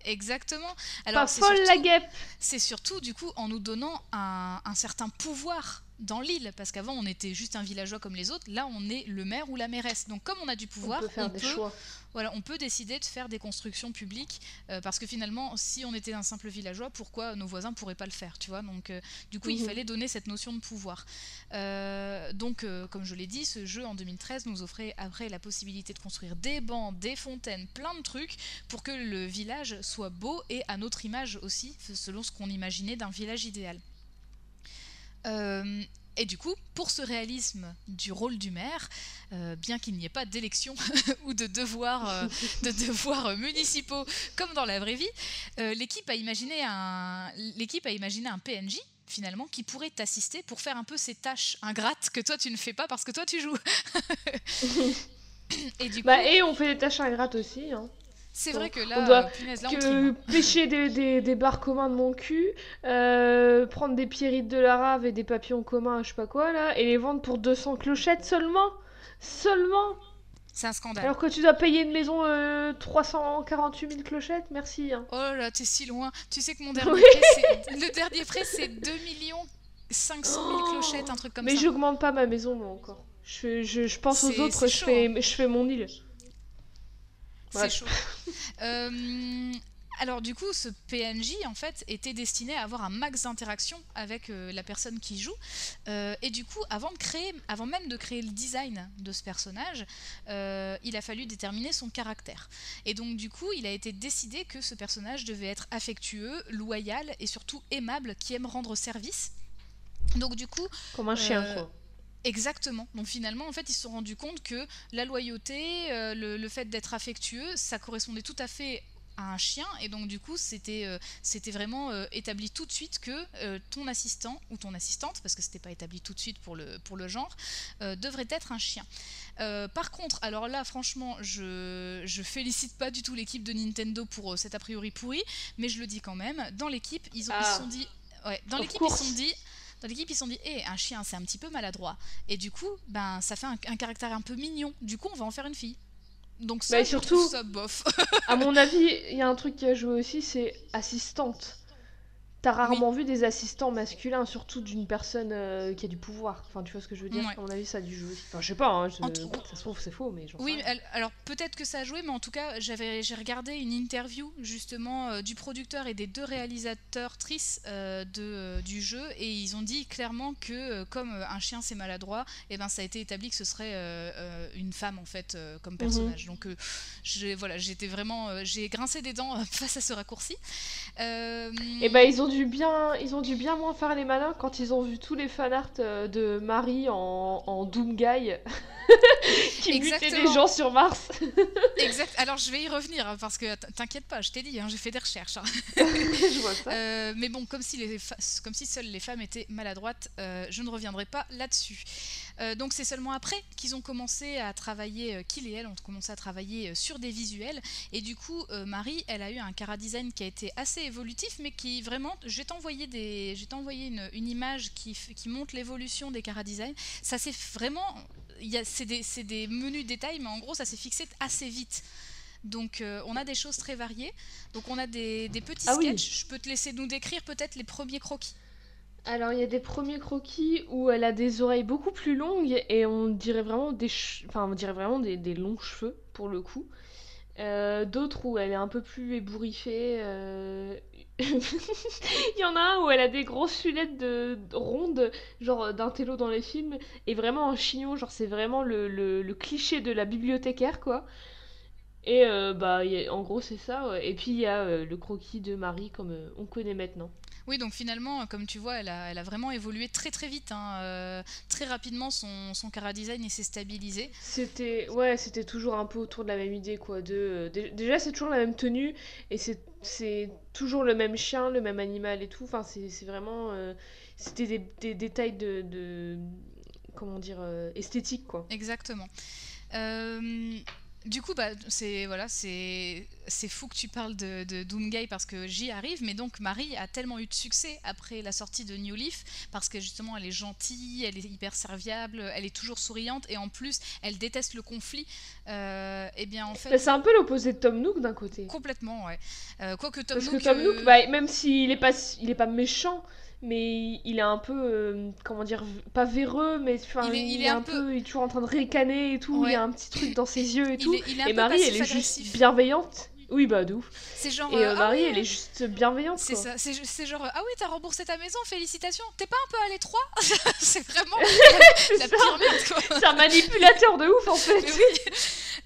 Exactement. Alors, Pas folle la guêpe. C'est surtout du coup en nous donnant un, un certain pouvoir dans l'île, parce qu'avant on était juste un villageois comme les autres, là on est le maire ou la mairesse. Donc comme on a du pouvoir, on peut faire des choix. Voilà, on peut décider de faire des constructions publiques, euh, parce que finalement, si on était un simple villageois, pourquoi nos voisins pourraient pas le faire, tu vois? Donc euh, du coup, il mhm. fallait donner cette notion de pouvoir. Euh, donc, comme je l'ai dit, ce jeu en 2013 nous offrait après la possibilité de construire des bancs, des fontaines, plein de trucs, pour que le village soit beau et à notre image aussi, selon ce qu'on imaginait d'un village idéal. Euh, et du coup, pour ce réalisme du rôle du maire, euh, bien qu'il n'y ait pas d'élection ou de devoirs, euh, de devoirs municipaux comme dans la vraie vie, l'équipe a imaginé un, l'équipe a imaginé un PNJ finalement qui pourrait t'assister pour faire un peu ces tâches ingrates que toi tu ne fais pas parce que toi tu joues. et du bah, et on fait des tâches ingrates aussi. Hein. C'est vrai que là, on doit que pêcher des, des, des, barres communs de mon cul, euh, prendre des pierrites de la rave et des papillons communs, je sais pas quoi là, et les vendre pour 200 clochettes seulement Seulement C'est un scandale. Alors que tu dois payer une maison euh, 348 000 clochettes, merci. Hein. Oh là, t'es si loin. Tu sais que mon dernier prêt, le dernier prêt, c'est 2 millions 500 000 clochettes, un truc comme ça. Mais j'augmente pas ma maison, moi, encore. Je, je, je pense aux autres, je, fais, hein. je fais mon île. C'est chaud. Euh, alors du coup, ce PNJ en fait était destiné à avoir un max d'interaction avec euh, la personne qui joue. Euh, et du coup, avant de créer, avant même de créer le design de ce personnage, il a fallu déterminer son caractère. Et donc du coup, il a été décidé que ce personnage devait être affectueux, loyal et surtout aimable, qui aime rendre service. Donc du coup, comme un chien quoi. Exactement. Donc finalement, en fait, ils se sont rendus compte que la loyauté, euh, le, fait d'être affectueux, ça correspondait tout à fait à un chien et donc du coup c'était euh, c'était vraiment euh, établi tout de suite que ton assistant ou ton assistante parce que c'était pas établi tout de suite pour le pour le genre devrait être un chien par contre alors là franchement je je félicite pas du tout l'équipe de Nintendo pour cet a priori pourri mais je le dis quand même dans l'équipe ils ont ils se ah. sont dit ouais, dans l'équipe ils se sont dit dans l'équipe, ils se sont dit, hé, un chien, c'est un petit peu maladroit. Et du coup, ben, ça fait un, caractère un peu mignon. Du coup, on va en faire une fille. Donc ça, bah, surtout, ça bof. à mon avis, il y a un truc qui a joué aussi, c'est assistante. T'as rarement vu des assistants masculins, surtout d'une personne euh, qui a du pouvoir. Enfin, tu vois ce que je veux dire? Ouais. À mon avis, ça a dû jouer. Enfin, je sais pas, hein, je- En tout- ça se trouve, c'est faux, mais j'en sais Oui, alors peut-être que ça a joué, mais en tout cas, j'avais, j'ai regardé une interview justement euh, du producteur et des deux réalisateurs tristes euh, de, du jeu, et ils ont dit clairement que comme un chien c'est maladroit, et ben ça a été établi que ce serait une femme en fait comme personnage. Donc j'ai, voilà, j'étais vraiment, j'ai grincé des dents face à ce raccourci. Et ben ils ont dû bien, ils ont dû bien moins faire les malins quand ils ont vu tous les fanarts euh, de Marie en, en Doom Guy qui butait des gens sur Mars. exact. Alors je vais y revenir hein, parce que t'inquiète pas, je t'ai dit, hein, j'ai fait des recherches. hein. je vois ça. Euh, mais bon, comme si, les comme si seules les femmes étaient maladroites, euh, je ne reviendrai pas là-dessus. Euh, donc c'est seulement après qu'ils ont commencé à travailler, euh, qu'il et elle ont commencé à travailler euh, sur des visuels. Et du coup, euh, Marie, elle a eu un cara design qui a été assez évolutif, mais qui vraiment, je vais t'envoyer des, je vais t'envoyer une, une image qui, qui montre l'évolution des cara design. Ça s'est vraiment, c'est des, c'est des menus détails, mais en gros, ça s'est fixé assez vite. Donc euh, on a des choses très variées. Donc on a des, des petits Ah oui. sketchs. Je peux te laisser nous décrire peut-être les premiers croquis. Alors il y a des premiers croquis où elle a des oreilles beaucoup plus longues et on dirait vraiment des, enfin on dirait vraiment des, des longs cheveux pour le coup. Euh, D'autres où elle est un peu plus ébouriffée. euh, Il y en a un où elle a des grosses lunettes de, de- rondes, genre d'un télo dans les films, et vraiment un chignon, genre c'est vraiment le, le- cliché de la bibliothécaire quoi. Et euh, bah en gros c'est ça. Et puis il y a euh, le croquis de Marie comme euh, on connaît maintenant. Oui, donc finalement, comme tu vois, elle a, elle a vraiment évolué très très vite. hein. Euh, très rapidement, son, son cara design s'est stabilisé. C'était ouais, c'était toujours un peu autour de la même idée quoi. De euh, dé- déjà c'est toujours la même tenue et c'est c'est toujours le même chien, le même animal et tout. Enfin c'est c'est vraiment euh, c'était des, des détails de, de comment dire euh, esthétique quoi. Exactement. Euh, du coup, bah, c'est voilà, c'est c'est fou que tu parles de, de Doomguy parce que j'y arrive, mais donc Marie a tellement eu de succès après la sortie de New Leaf parce que justement elle est gentille, elle est hyper serviable, elle est toujours souriante et en plus elle déteste le conflit. Euh, et bien en fait, Bah, c'est un peu l'opposé de Tom Nook d'un côté. complètement, ouais. Euh, Quoique Tom Parce Nook, que Tom euh, Nook, bah, même s'il est pas il est pas méchant. Mais il est un peu, euh, comment dire, pas véreux, mais enfin, Il est- il est un peu- il est toujours en train de ricaner et tout. Il y a un petit truc dans ses yeux et il tout. est, Et Marie, elle est juste bienveillante. Oui, bah, de ouf. C'est genre. Et euh, euh, ah Marie, oui, elle est juste bienveillante. C'est ça, c'est genre ah oui t'as remboursé ta maison, félicitations. T'es pas un peu à l'étroit C'est vraiment C'est la merde quoi. C'est un manipulateur de ouf en fait. Mais oui.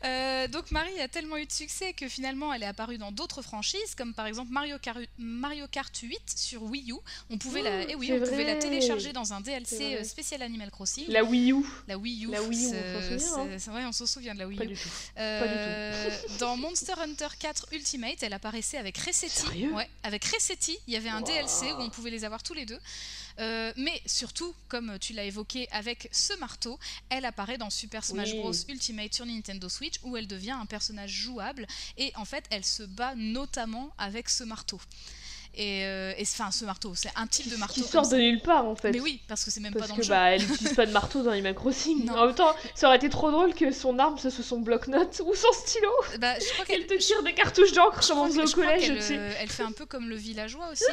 Euh, donc Marie a tellement eu de succès que finalement elle est apparue dans d'autres franchises comme par exemple Mario Kart, Mario Kart 8 sur Wii U. On pouvait la, Oh, eh oui, on pouvait la télécharger dans un DLC spécial Animal Crossing. La Wii U. La Wii U. La Wii U, on c'est- s'en souvient, hein. c'est- c'est vrai, on s'en souvient de la Wii Pas U. du tout. Euh, dans Monster Hunter 4 Ultimate, elle apparaissait avec Resetti. Sérieux? Ouais, avec Resetti, il y avait un Wow. DLC où on pouvait les avoir tous les deux. Euh, mais surtout, comme tu l'as évoqué avec ce marteau, elle apparaît dans Super Smash Oui. Bros Ultimate sur Nintendo Switch où elle devient un personnage jouable et en fait elle se bat notamment avec ce marteau. Et, euh, et enfin ce marteau, c'est un type de marteau. Qui sort de nulle part en fait. Mais oui, parce que c'est même pas Parce dans que le jeu. bah elle utilise pas de marteau dans Animal Crossing. Non. En même temps, ça aurait été trop drôle que son arme ce soit son bloc-notes ou son stylo. Bah, je crois qu'elle Elle te tire des cartouches d'encre Je comme on faisait au collège, tu sais. euh, elle fait un peu comme le villageois aussi.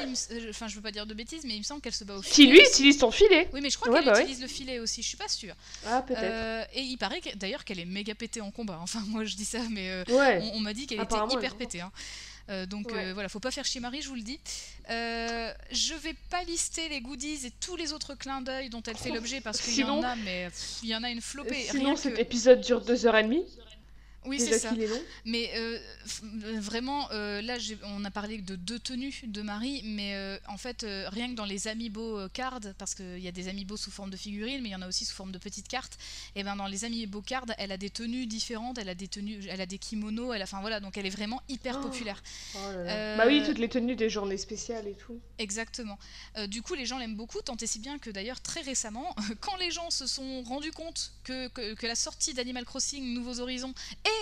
Enfin, je veux pas dire de bêtises, mais il me semble qu'elle se bat au filet. Qui lui aussi. utilise son filet. Oui, mais je crois Ouais, qu'elle bah ouais. utilise le filet aussi. Je suis pas sûre. Ah peut-être. Euh, et il paraît que- d'ailleurs qu'elle est méga pétée en combat. Enfin, moi je dis ça, mais Ouais. on, on m'a dit qu'elle était elle hyper pétée. hein. Euh, donc Ouais. euh, voilà, faut pas faire chier Marie, je vous le dis. Euh, je vais pas lister les goodies et tous les autres clins d'œil dont elle fait l'objet parce qu'il y en a, mais il y en a une flopée. Sinon Rien cet que- épisode dure deux heures et demie. Oui, c'est ça. est long. Mais euh, euh, vraiment, euh, là, on a parlé de deux tenues de Marie, mais euh, en fait, rien que dans les amiibo cards, parce qu'il y a des amiibo sous forme de figurines, mais il y en a aussi sous forme de petites cartes, et ben dans les amiibo cards, elle a des tenues différentes, elle a des tenues, elle a des kimonos, elle a, enfin voilà, donc elle est vraiment hyper Oh. populaire. Oh là là. Bah oui, toutes les tenues des journées spéciales et tout. Exactement. Du coup, les gens l'aiment beaucoup, tant et si bien que d'ailleurs, très récemment, quand les gens se sont rendus compte que, que, que la sortie d'Animal Crossing Nouveaux Horizons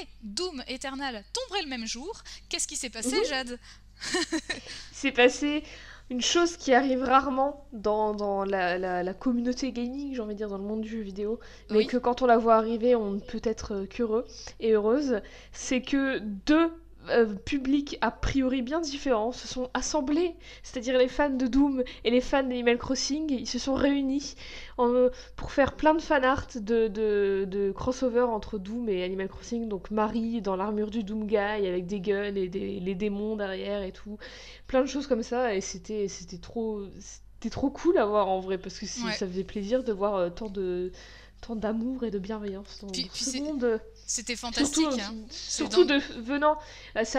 et Doom Eternal tomberaient le même jour, qu'est-ce qui s'est passé. Jade? C'est passé une chose qui arrive rarement dans, dans la, la- la communauté gaming, j'ai envie de dire, dans le monde du jeu vidéo, mais Oui. que quand on la voit arriver, on ne peut être euh, qu'heureux et heureuse, c'est que deux euh, publics a priori bien différents se sont assemblés, c'est-à-dire les fans de Doom et les fans d'Animal Crossing, ils se sont réunis en, pour faire plein de fan art de, de, de, crossover entre Doom et Animal Crossing, donc Marie dans l'armure du Doom Guy avec des guns et des, les démons derrière et tout, plein de choses comme ça, et c'était c'était trop, c'était trop cool à voir en vrai, parce que ça faisait plaisir de voir euh, tant de tant d'amour et de bienveillance dans, ce monde. C'était fantastique. Surtout, hein. surtout de venant. C'est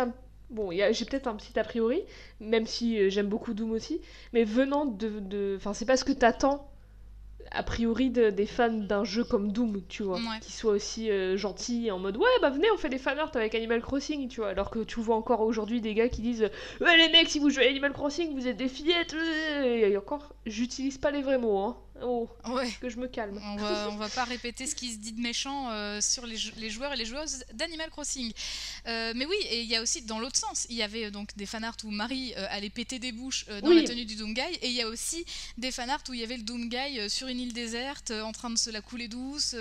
Bon, j'ai peut-être un petit a priori, même si euh, j'aime beaucoup Doom aussi, mais venant de. Enfin, c'est pas ce que t'attends a priori des fans d'un jeu comme Doom, tu vois, qui soit aussi euh, gentil en mode ouais bah venez on fait des fanarts avec Animal Crossing, tu vois, alors que tu vois encore aujourd'hui des gars qui disent ouais les mecs si vous jouez à Animal Crossing vous êtes des fillettes et encore j'utilise pas les vrais mots hein. Oh, ouais. que je me calme. On va, on va pas répéter ce qui se dit de méchant euh, sur les, les, joueurs et les joueuses d'Animal Crossing. Euh, mais oui, et il y a aussi dans l'autre sens, il y avait donc des fanarts où Marie allait péter des bouches dans la tenue du Doomguy, et il y a aussi des fanarts où il y avait le Doomguy sur une île déserte, en train de se la couler douce.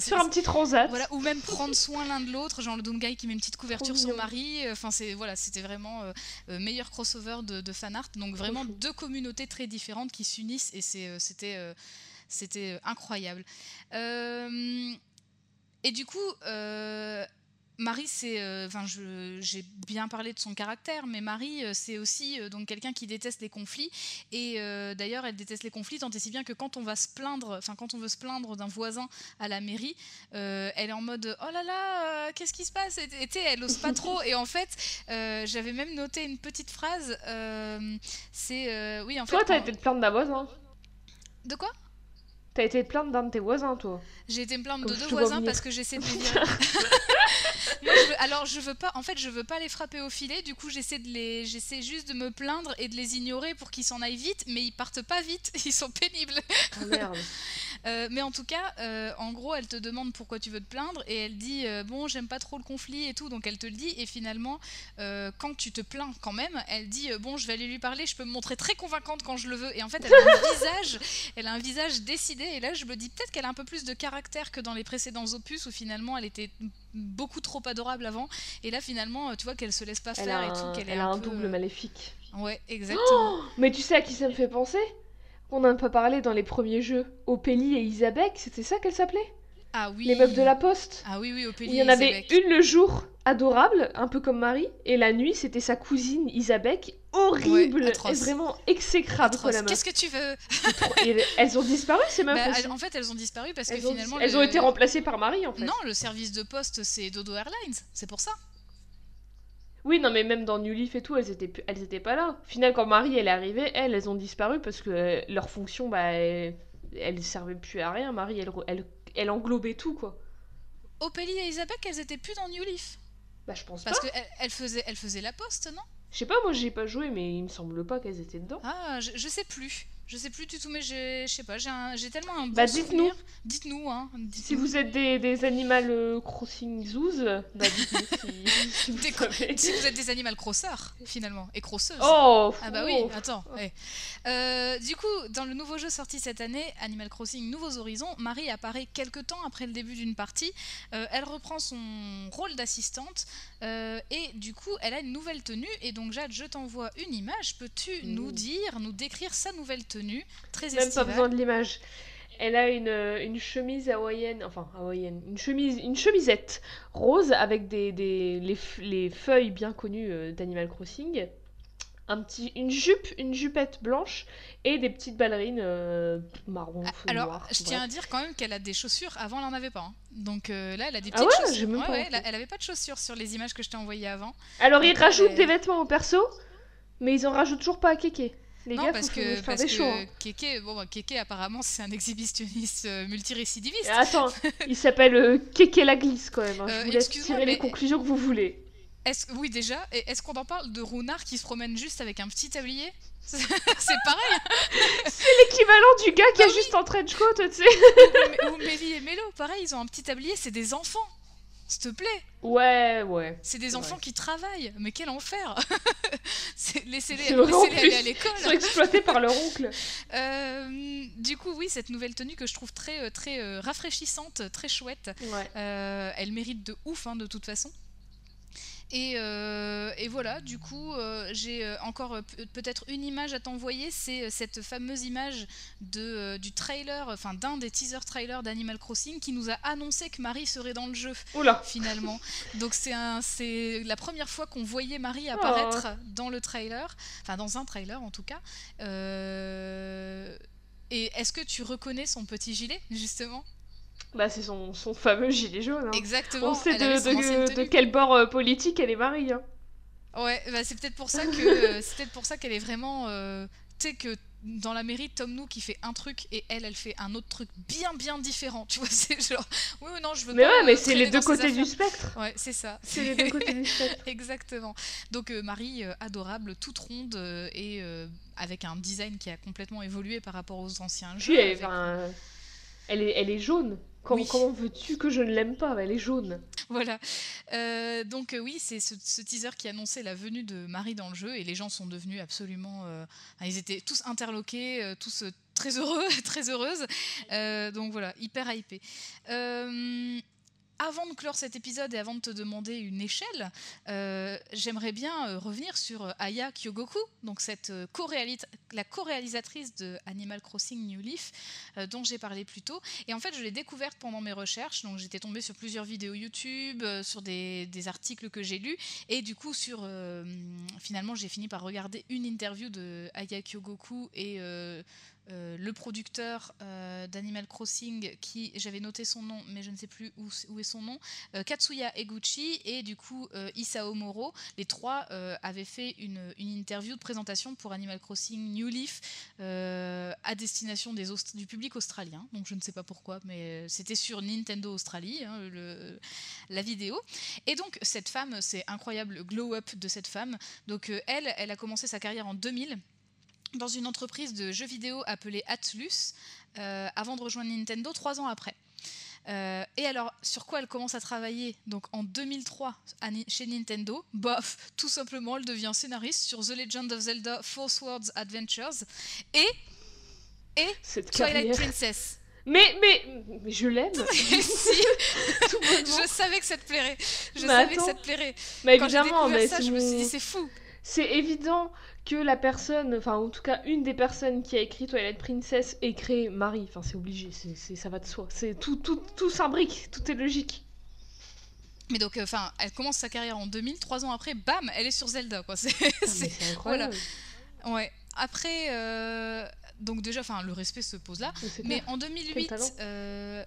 sur un petit transat. Voilà, ou même prendre soin l'un de l'autre, genre le Doomguy qui met une petite couverture sur Marie. Enfin, c'est voilà, c'était vraiment meilleur crossover de, de fanart. Donc vraiment deux communautés très différentes qui s'unissent et c'était euh, c'était incroyable. Euh, et du coup, euh, Marie, c'est, enfin, j'ai bien parlé de son caractère, mais Marie, c'est aussi donc quelqu'un qui déteste les conflits. Et d'ailleurs, elle déteste les conflits tant et si bien que quand on va se plaindre, enfin, quand on veut se plaindre d'un voisin à la mairie, elle est en mode oh là là, qu'est-ce qui se passe? Et elle ose pas trop. Et en fait, j'avais même noté une petite phrase. c'est oui, en fait. Toi, t'as été te plaindre d'un voisin? De quoi? T'as été te plaindre d'un de tes voisins, toi. J'ai été me plaindre de deux voisins parce que j'essaie de les virer. alors je veux pas, en fait, je veux pas les frapper au filet. Du coup, j'essaie de les, j'essaie juste de me plaindre et de les ignorer pour qu'ils s'en aillent vite, mais ils partent pas vite. Ils sont pénibles. Oh, merde. Euh, mais en tout cas, euh, en gros, elle te demande pourquoi tu veux te plaindre et elle dit euh, bon, j'aime pas trop le conflit et tout, donc elle te le dit. Et finalement, quand tu te plains quand même, elle dit bon, je vais aller lui parler, je peux me montrer très convaincante quand je le veux. Et en fait, elle a un visage, elle a un visage décidé. Et là, je me dis peut-être qu'elle a un peu plus de caractère que dans les précédents opus où finalement elle était beaucoup trop adorable avant. Et là, finalement, tu vois qu'elle se laisse pas faire et tout. elle a un double maléfique. Ouais, exactement. Oh mais tu sais à qui ça me fait penser? On n'a pas parlé dans les premiers jeux. Opélie et Isabelle, c'était ça qu'elles s'appelaient Ah oui. Les meufs de la poste. Ah oui, oui, Opélie. Il y en avait une le jour, adorable, un peu comme Marie, et la nuit, c'était sa cousine Isabelle, horrible, et vraiment exécrable Qu'est-ce que tu veux Elles ont disparu ces meufs bah, En fait, elles ont disparu parce que finalement. Elles ont été remplacées par Marie en fait. Non, le service de poste c'est Dodo Airlines, c'est pour ça. Oui, non, mais même dans New Leaf et tout, elles étaient, elles étaient pas là. Au final, quand Marie elle est arrivée, elles, elles ont disparu parce que leur fonction, bah, elle, elle servait plus à rien. Marie, elle, elle, elle englobait tout, quoi. Opélie et Isabelle, elles étaient plus dans New Leaf. Bah, je pense pas. Parce qu'elles elle faisaient, elle faisait la poste, non? Je sais pas, moi j'ai pas joué, mais il me semble pas qu'elles étaient dedans. Ah, je, je sais plus. Je sais plus du tout, mais je sais pas, j'ai tellement un bon bah, dites-nous. Dites-nous, hein. si vous êtes des, des animal euh, crossing zoos, bah dites-nous si, vous si, vous êtes des animal crosseurs, finalement, et crosseuses. Oh Ah bah oui, attends. Euh, du coup, dans le nouveau jeu sorti cette année, Animal Crossing Nouveaux Horizons, Marie apparaît quelques temps après le début d'une partie. Euh, elle reprend son rôle d'assistante et du coup, elle a une nouvelle tenue. Et donc, Jade, je t'envoie une image. Peux-tu nous dire, nous décrire sa nouvelle tenue très Même pas besoin de l'image. Elle a une, une, chemise hawaïenne, enfin hawaïenne, une chemise, une chemisette rose avec des, des les, les, feuilles bien connues euh, d'Animal Crossing, un petit, une jupe, une jupette blanche et des petites ballerines euh, marron. Alors, je tiens à dire quand même qu'elle a des chaussures. Avant, elle en avait pas. Hein. Donc euh, là, elle a des ah petites ah chaussures. Ouais, ouais, elle, avait pas de chaussures sur les images que je t'ai envoyées avant. Alors, ils rajoutent des vêtements au perso, mais ils en rajoutent toujours pas à Kéké non, parce que, parce que hein. Keke, bon, Keke, apparemment, c'est un exhibitionniste euh, multirécidiviste. Attends, il s'appelle euh, Keke la glisse quand même. Hein. Je euh, vous laisse tirer les conclusions que vous voulez. Oui, déjà, est-ce qu'on en parle de Runard qui se promène juste avec un petit tablier? C'est pareil C'est l'équivalent du gars qui a bah juste en trench coat, tu sais Ou, ou Mélie et Mélo, pareil, ils ont un petit tablier, c'est des enfants s'il te plaît. Ouais, ouais. C'est des enfants qui travaillent, mais quel enfer Laissez-les aller à l'école. Ils sont exploités par leur oncle. Euh, du coup, oui, cette nouvelle tenue que je trouve très, euh, très euh, rafraîchissante, très chouette. elle mérite de ouf, hein, de toute façon. Et, euh, et, voilà, du coup, euh, j'ai euh, encore peut-être une image à t'envoyer, c'est cette fameuse image de, du trailer, enfin d'un des teaser trailers d'Animal Crossing qui nous a annoncé que Marie serait dans le jeu, Oula. finalement. Donc c'est la première fois qu'on voyait Marie apparaître oh. dans le trailer, enfin dans un trailer en tout cas. et est-ce que tu reconnais son petit gilet, justement? Bah, c'est son, son, fameux gilet jaune. Hein. Exactement. On sait de, de, quel bord euh, politique elle est Marie. Hein. Ouais, bah, c'est peut-être pour ça que euh, c'est peut-être pour ça qu'elle est vraiment. Euh, tu sais que dans la mairie, Tom Nook qui fait un truc et elle, elle fait un autre truc bien bien différent. Tu vois, c'est genre. Oui, non, je veux mais pas. Ouais, mais c'est les deux côtés du spectre. Ouais, c'est ça. C'est les deux côtés du spectre. Exactement. Donc Marie, adorable, toute ronde et avec un design qui a complètement évolué par rapport aux anciens jeux. Avec... elle, est, elle est jaune. Comment, veux-tu que je ne l'aime pas? Elle est jaune. Voilà. Euh, donc euh, oui, c'est ce, teaser qui annonçait la venue de Marie dans le jeu et les gens sont devenus absolument... Euh, ils étaient tous interloqués, tous très heureux, très heureuses. donc voilà, hyper hypé avant de clore cet épisode et avant de te demander une échelle, euh, j'aimerais bien euh, revenir sur euh, Aya Kyogoku, donc cette la co-réalisatrice de Animal Crossing New Leaf, dont j'ai parlé plus tôt. Et en fait, je l'ai découverte pendant mes recherches. Donc, j'étais tombée sur plusieurs vidéos YouTube, sur des, des, articles que j'ai lus, et du coup, sur finalement, j'ai fini par regarder une interview de Aya Kyogoku et euh, le producteur euh, d'Animal Crossing, qui j'avais noté son nom, mais je ne sais plus où, est son nom, euh, Katsuya Eguchi et du coup Isao Moro. Les trois avaient fait une, interview de présentation pour Animal Crossing New Leaf à destination des du public australien. Donc je ne sais pas pourquoi, mais c'était sur Nintendo Australie, hein, la vidéo. Et donc cette femme, c'est incroyable le glow-up de cette femme. Donc elle, elle a commencé sa carrière en 2000 dans une entreprise de jeux vidéo appelée Atlus, euh, avant de rejoindre Nintendo trois ans après. Euh, et alors, sur quoi elle commence à travailler? Donc en 2003 chez Nintendo, bof, tout simplement, elle devient scénariste sur The Legend of Zelda Force Words Adventures et, et Twilight Princess. Mais, mais, mais je l'aime. si. je savais que ça te plairait. Je savais que ça te plairait. Mais Quand évidemment, mais ça, je me suis dit c'est fou. C'est évident que la personne, enfin en tout cas une des personnes qui a écrit Twilight Princess ait créé Marie. Enfin c'est obligé, c'est, ça va de soi. C'est tout, tout, tout s'imbrique, tout est logique. Mais donc, euh, enfin, elle commence sa carrière en 2000, trois ans après, bam, elle est sur Zelda, quoi. C'est, c'est, incroyable. Ouais. Après, euh, donc déjà, enfin, le respect se pose là. Mais, en 2008, euh,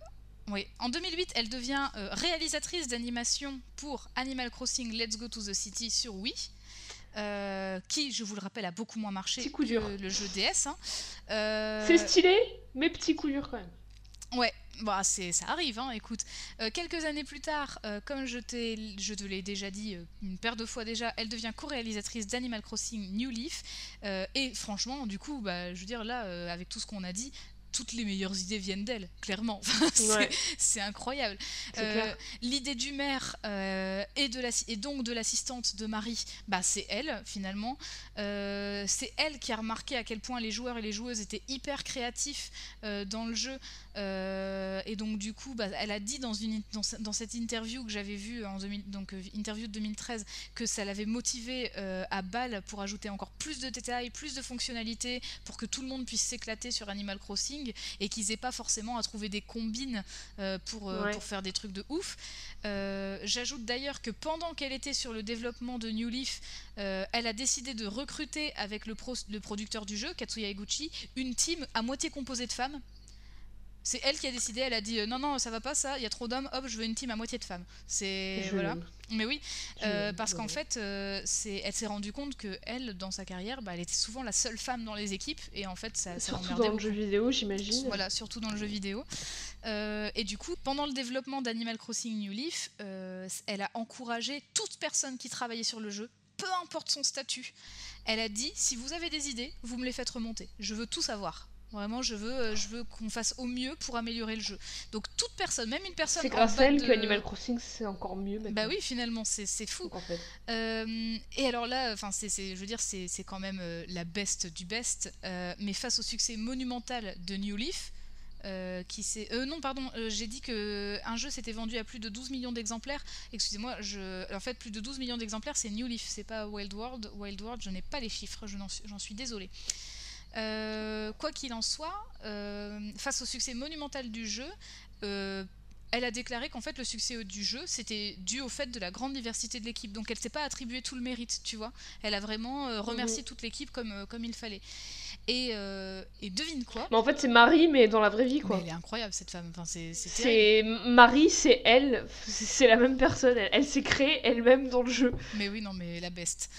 oui, en 2008, elle devient réalisatrice d'animation pour Animal Crossing Let's Go to the City sur Wii. Euh, qui, je vous le rappelle, a beaucoup moins marché que le jeu DS. Hein. Euh, c'est stylé, mais petit coup dur quand même. Ouais, bah c'est ça arrive, hein, écoute. Euh, quelques années plus tard, comme je, je te l'ai déjà dit une paire de fois déjà, elle devient co-réalisatrice d'Animal Crossing New Leaf. et franchement, du coup, bah, je veux dire, là, avec tout ce qu'on a dit, toutes les meilleures idées viennent d'elle, clairement. c'est incroyable. Euh, l'idée du maire euh, et, de et donc de l'assistante de Marie, bah, c'est elle finalement. Euh, c'est elle qui a remarqué à quel point les joueurs et les joueuses étaient hyper créatifs dans le jeu. et donc du coup, bah, elle a dit dans, une, dans, cette interview que j'avais vue, en donc interview de 2013, que ça l'avait motivée à balle pour ajouter encore plus de détails, plus de fonctionnalités, pour que tout le monde puisse s'éclater sur Animal Crossing et qu'ils aient pas forcément à trouver des combines euh, pour, euh, pour faire des trucs de ouf. Euh, j'ajoute d'ailleurs que pendant qu'elle était sur le développement de New Leaf, elle a décidé de recruter avec le, le producteur du jeu, Katsuya Eguchi, une team à moitié composée de femmes c'est elle qui a décidé, elle a dit euh, non, non, ça va pas ça, il y a trop d'hommes, hop, je veux une team à moitié de femmes. C'est. Voilà. Mais oui, euh, parce qu'en fait, euh, c'est, elle s'est rendue compte que elle, dans sa carrière, bah, elle était souvent la seule femme dans les équipes, et en fait, ça, ça Surtout dans le jeu vidéo, j'imagine. Voilà, surtout dans le jeu vidéo. et du coup, pendant le développement d'Animal Crossing New Leaf, elle a encouragé toute personne qui travaillait sur le jeu, peu importe son statut. Elle a dit si vous avez des idées, vous me les faites remonter. Je veux tout savoir. Vraiment, je veux, euh, je veux qu'on fasse au mieux pour améliorer le jeu. Donc toute personne, même une personne. C'est grâce à elle que Animal Crossing c'est encore mieux. Bah oui, finalement, c'est fou. Euh, et alors là, enfin, c'est, je veux dire, c'est quand même euh, la best du best. mais face au succès monumental de New Leaf, qui s'est. non, pardon, j'ai dit que un jeu s'était vendu à plus de 12 millions d'exemplaires. Excusez-moi, je... en fait, plus de 12 millions d'exemplaires, c'est New Leaf, c'est pas Wild World. Wild World, je n'ai pas les chiffres, j'en suis désolée. Quoi qu'il en soit, face au succès monumental du jeu, elle a déclaré qu'en fait le succès du jeu c'était dû au fait de la grande diversité de l'équipe. Donc elle s'est pas attribué tout le mérite, tu vois. Elle a vraiment euh, remercié mhm. toute l'équipe comme, euh, comme il fallait. Et, euh, et devine quoi? Mais En fait c'est Marie mais dans la vraie vie quoi. elle est incroyable cette femme. Enfin, c'est Marie, c'est elle, c'est la même personne. Elle, elle s'est créée elle-même dans le jeu. Mais oui non mais la best.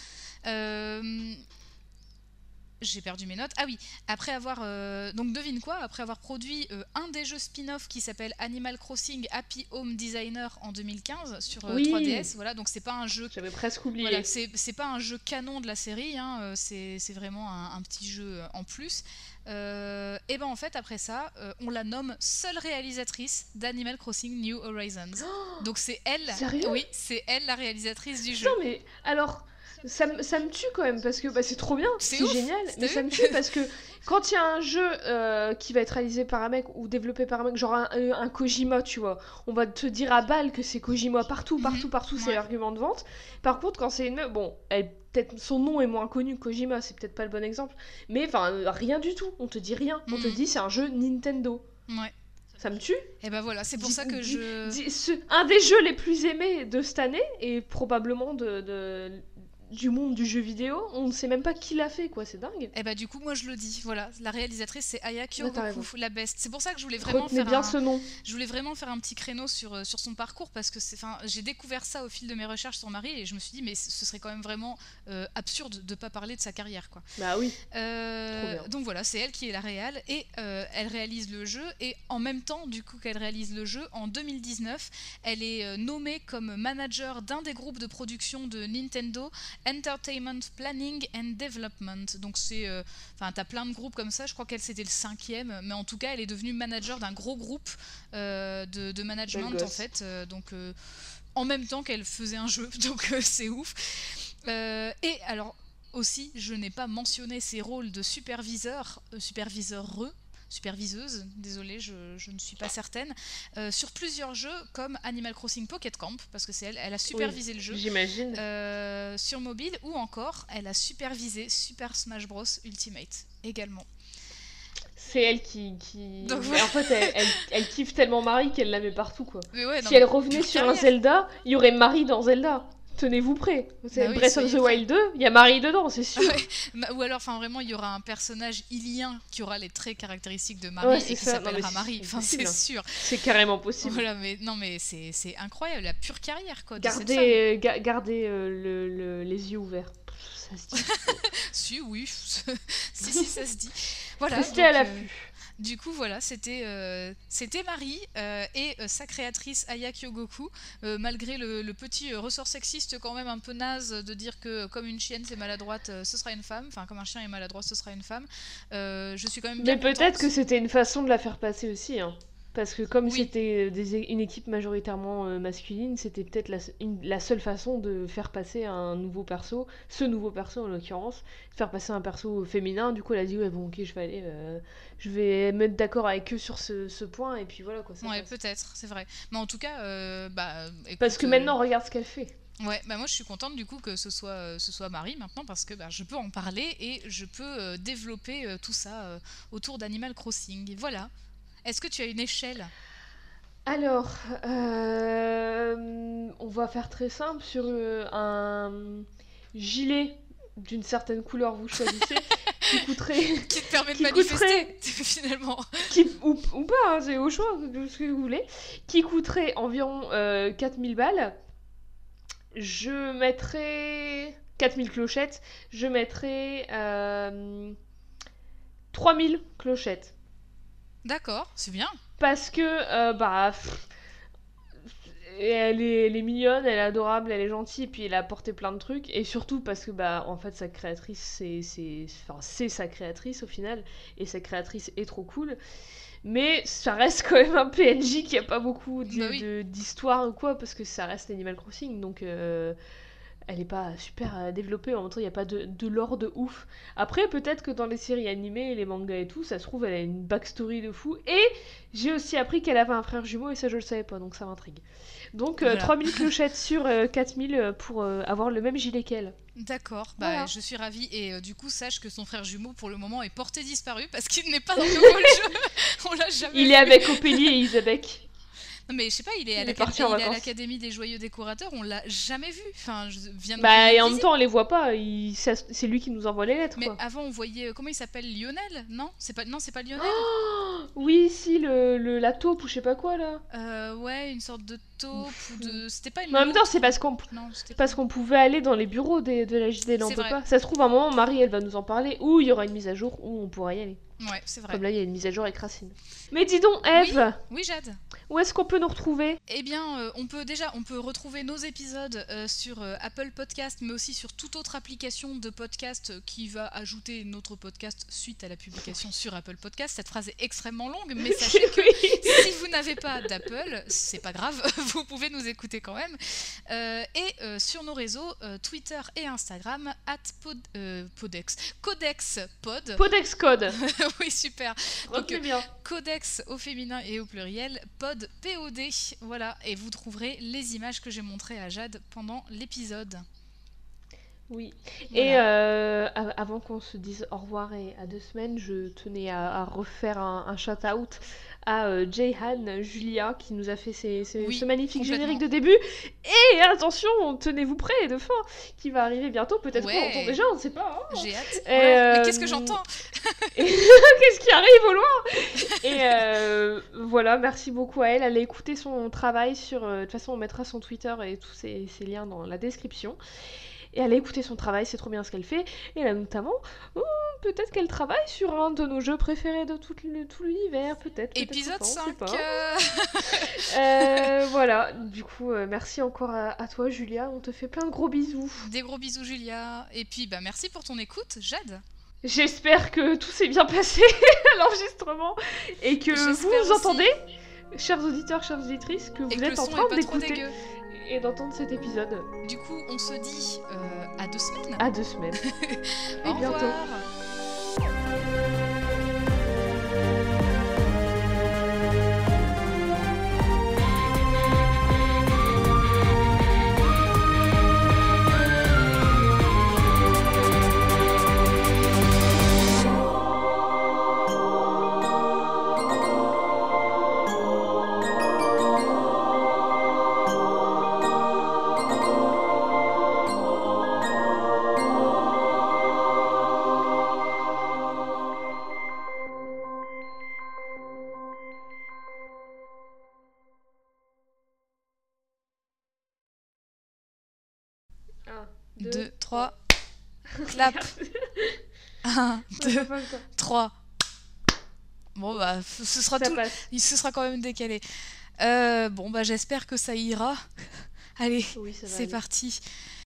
J'ai perdu mes notes. Ah oui, après avoir. Euh, donc devine quoi Après avoir produit euh, un des jeux spin-off qui s'appelle Animal Crossing Happy Home Designer en 2015 sur 3DS. Euh, voilà, donc c'est pas un jeu. J'avais presque oublié. Voilà, c'est pas un jeu canon de la série, hein, c'est vraiment un, petit jeu en plus. et ben en fait, après ça, on la nomme seule réalisatrice d'Animal Crossing New Horizons. donc c'est elle. Sérieux? Oui, c'est elle la réalisatrice du jeu. Non mais alors ça, ça, me tue quand même parce que bah, c'est trop bien, c'est génial, mais ça me tue parce que quand il y a un jeu euh, qui va être réalisé par un mec ou développé par un mec, genre un, un Kojima, tu vois, on va te dire à balle que c'est Kojima partout, partout, mhm. partout, c'est l'argument de vente. Par contre, quand c'est une meuf, bon, elle peut-être son nom est moins connu que Kojima, c'est peut-être pas le bon exemple, mais enfin rien du tout, on te dit rien, on te mhm. dit c'est un jeu Nintendo. Ouais. Ça me tue. Et ben voilà, c'est pour ça que je. un des jeux les plus aimés de cette année et probablement de, de du monde du jeu vidéo, on ne sait même pas qui l'a fait, quoi, c'est dingue. Et eh bah du coup, moi je le dis, voilà, la réalisatrice c'est Aya Kyogoku, la best. C'est pour ça que je voulais vraiment faire bien un... ce nom. Je voulais vraiment faire un petit créneau sur, euh, sur son parcours parce que c'est, enfin, j'ai découvert ça au fil de mes recherches sur Marie et je me suis dit mais ce serait quand même vraiment euh, absurde de pas parler de sa carrière, quoi. Bah oui. Euh, donc voilà, c'est elle qui est la réal et elle réalise le jeu et en même temps, du coup qu'elle réalise le jeu, en 2019, elle est nommée comme manager d'un des groupes de production de Nintendo Entertainment Planning and Development. Donc c'est, euh, enfin, t'as plein de groupes comme ça. Je crois qu'elle c'était le cinquième, mais en tout cas, elle est devenue manager d'un gros groupe euh, de, management en fait. Euh, donc en même temps qu'elle faisait un jeu, donc c'est ouf. et alors aussi, je n'ai pas mentionné ses rôles de superviseur, superviseur re, superviseuse, désolée, je, ne suis pas certaine, euh, sur plusieurs jeux comme Animal Crossing Pocket Camp, parce que c'est elle, elle a supervisé le jeu. J'imagine. Euh, sur mobile, ou encore, elle a supervisé Super Smash Bros. Ultimate également. C'est elle qui. qui... en fait, elle, kiffe tellement Marie qu'elle la met partout, quoi. si elle revenait sur un Zelda, il y aurait Marie dans Zelda tenez-vous prêt. C'est bah Breath of the Wild 2, il y a Marie dedans, c'est sûr. Ou alors, enfin vraiment, il y aura un personnage ilien qui aura les traits caractéristiques de Marie et qui s'appellera Marie. Enfin, c'est sûr. C'est carrément possible. Voilà, mais non, mais c'est incroyable, la pure carrière quoi. gardez, gardez euh, le, les yeux ouverts. Ça se dit. si, oui. si, si, ça se dit. Voilà. Restez à l'affût. Euh, du coup, voilà, c'était euh, c'était Marie euh, et euh, sa créatrice Aya Kyogoku, malgré le, petit ressort sexiste quand même un peu naze de dire que comme une chienne c'est maladroite, ce sera une femme, enfin comme un chien est maladroit, ce sera une femme. je suis quand même bien Mais peut-être que c'était une façon de la faire passer aussi. Hein. Parce que comme c'était une équipe majoritairement euh, masculine, c'était peut-être la, seule façon de faire passer un nouveau perso, ce nouveau perso en l'occurrence, faire passer un perso féminin. Du coup, elle a dit ouais bon ok je vais aller, euh, je vais mettre d'accord avec eux sur ce, point et puis voilà quoi. ouais peut-être, c'est vrai. Mais en tout cas, euh, bah. Parce que maintenant regarde ce qu'elle fait. Ouais, bah moi je suis contente du coup que ce soit, ce soit Marie maintenant parce que bah, je peux en parler et je peux développer tout ça autour d'Animal Crossing. Voilà. Est-ce que tu as une échelle? Alors, euh, on va faire très simple sur euh, un gilet d'une certaine couleur, vous choisissez, qui coûterait. qui te permet de manifester, finalement. ou, pas, hein, c'est au choix de ce que vous voulez. Qui coûterait environ 4000 euh, balles. Je mettrais. 4000 clochettes. Je mettrais. 3000 clochettes. D'accord, c'est bien. Parce que, euh, bah. elle, est, elle est, mignonne, elle est adorable, elle est gentille, et puis elle a apporté plein de trucs. Et surtout parce que, bah, en fait, sa créatrice, c'est, c'est, enfin, c'est sa créatrice au final. Et sa créatrice est trop cool. Mais ça reste quand même un PNJ qui a pas beaucoup bah d'histoire ou quoi, parce que ça reste Animal Crossing. Donc. Euh, elle est pas super euh, développée, en même temps, il n'y a pas de, de lore de ouf. Après, peut-être que dans les séries animées, les mangas et tout, ça se trouve, elle a une backstory de fou. Et j'ai aussi appris qu'elle avait un frère jumeau, et ça, je le savais pas, donc ça m'intrigue. Donc, euh, Voilà. 3000 clochettes sur euh, 4000 euh, pour euh, avoir le même gilet qu'elle. D'accord, bah, Voilà. je suis ravie. Et euh, du coup, sache que son frère jumeau, pour le moment, est porté disparu parce qu'il n'est pas dans le jeu. On l'a jamais Il vu. est avec Ophélie et Isabek. Non, mais je sais pas, il est à Il à l'Académie des Joyeux Décorateurs, on l'a jamais vu. Enfin, je viens de Bah, et en même temps, on les voit pas. il- C'est lui qui nous envoie les lettres, Mais quoi. avant, on voyait. Comment il s'appelle Lionel Non? C'est pas, non, c'est pas Lionel Oh oui, si, le, le- la taupe ou je sais pas quoi, là. Euh, Ouais, une sorte de taupe ou de. C'était pas une. Mais en même temps, c'est parce qu'on parce qu'on pouvait aller dans les bureaux des- de la JD, on peut pas. Ça se trouve, à un moment, Marie, elle va nous en parler, ou il y aura une mise à jour, où on pourra y aller. Ouais, c'est vrai. Comme là, il y a une mise à jour avec Racine. Mais dis donc, Eve, Oui, Jade. Où est-ce qu'on peut nous retrouver? Eh bien, euh, on peut déjà, on peut retrouver nos épisodes euh, sur euh, Apple Podcast, mais aussi sur toute autre application de podcast qui va ajouter notre podcast suite à la publication sur Apple Podcast. Cette phrase est extrêmement longue, mais sachez que si vous n'avez pas d'Apple, c'est pas grave, vous pouvez nous écouter quand même. Et sur nos réseaux, Twitter et Instagram, at pod, Podex, Codex Pod. Podex Code. oui, super. Bien. Codex au féminin et au pluriel, pod POD. Voilà, et vous trouverez les images que j'ai montrées à Jade pendant l'épisode. Oui. Voilà. Et euh, av- avant qu'on se dise au revoir et à deux semaines, je tenais à, à refaire un, un shout-out à euh, Jayhan Julia qui nous a fait Oui, ce magnifique générique de début. Et attention, tenez-vous prêts de fin, qui va arriver bientôt. Peut-être Ouais. qu'on l'entend déjà, on ne sait pas. hein. J'ai hâte. Et, Ouais, Mais euh, qu'est-ce que j'entends? Qu'est-ce qui arrive au loin? Et euh, voilà, merci beaucoup à elle. Allez écouter son travail sur. De toute façon, on mettra son Twitter et tous ses, ses liens dans la description. Et allez écouter son travail, c'est trop bien ce qu'elle fait. Et là, notamment, oh, peut-être qu'elle travaille sur un de nos jeux préférés de tout, l'univers. Peut-être. Épisode pas, on sait 5. pas. euh, Euh, voilà, du coup, euh, merci encore à, à toi, Julia. On te fait plein de gros bisous. Des gros bisous, Julia. Et puis, bah, merci pour ton écoute, Jade. J'espère que tout s'est bien passé à l'enregistrement et que vous vous entendez, chers auditeurs, chères auditrices, que Et vous que êtes en train d'écouter. Et d'entendre cet épisode. Du coup, on se dit euh, à deux semaines. À deux semaines. Au bientôt. revoir. 3, clap. 1, 2, 3. Bon, bah, ce sera Ça tout. passe. Ce sera quand même décalé. Euh, bon, bah, j'espère que ça ira. Allez, Oui, c'est parti.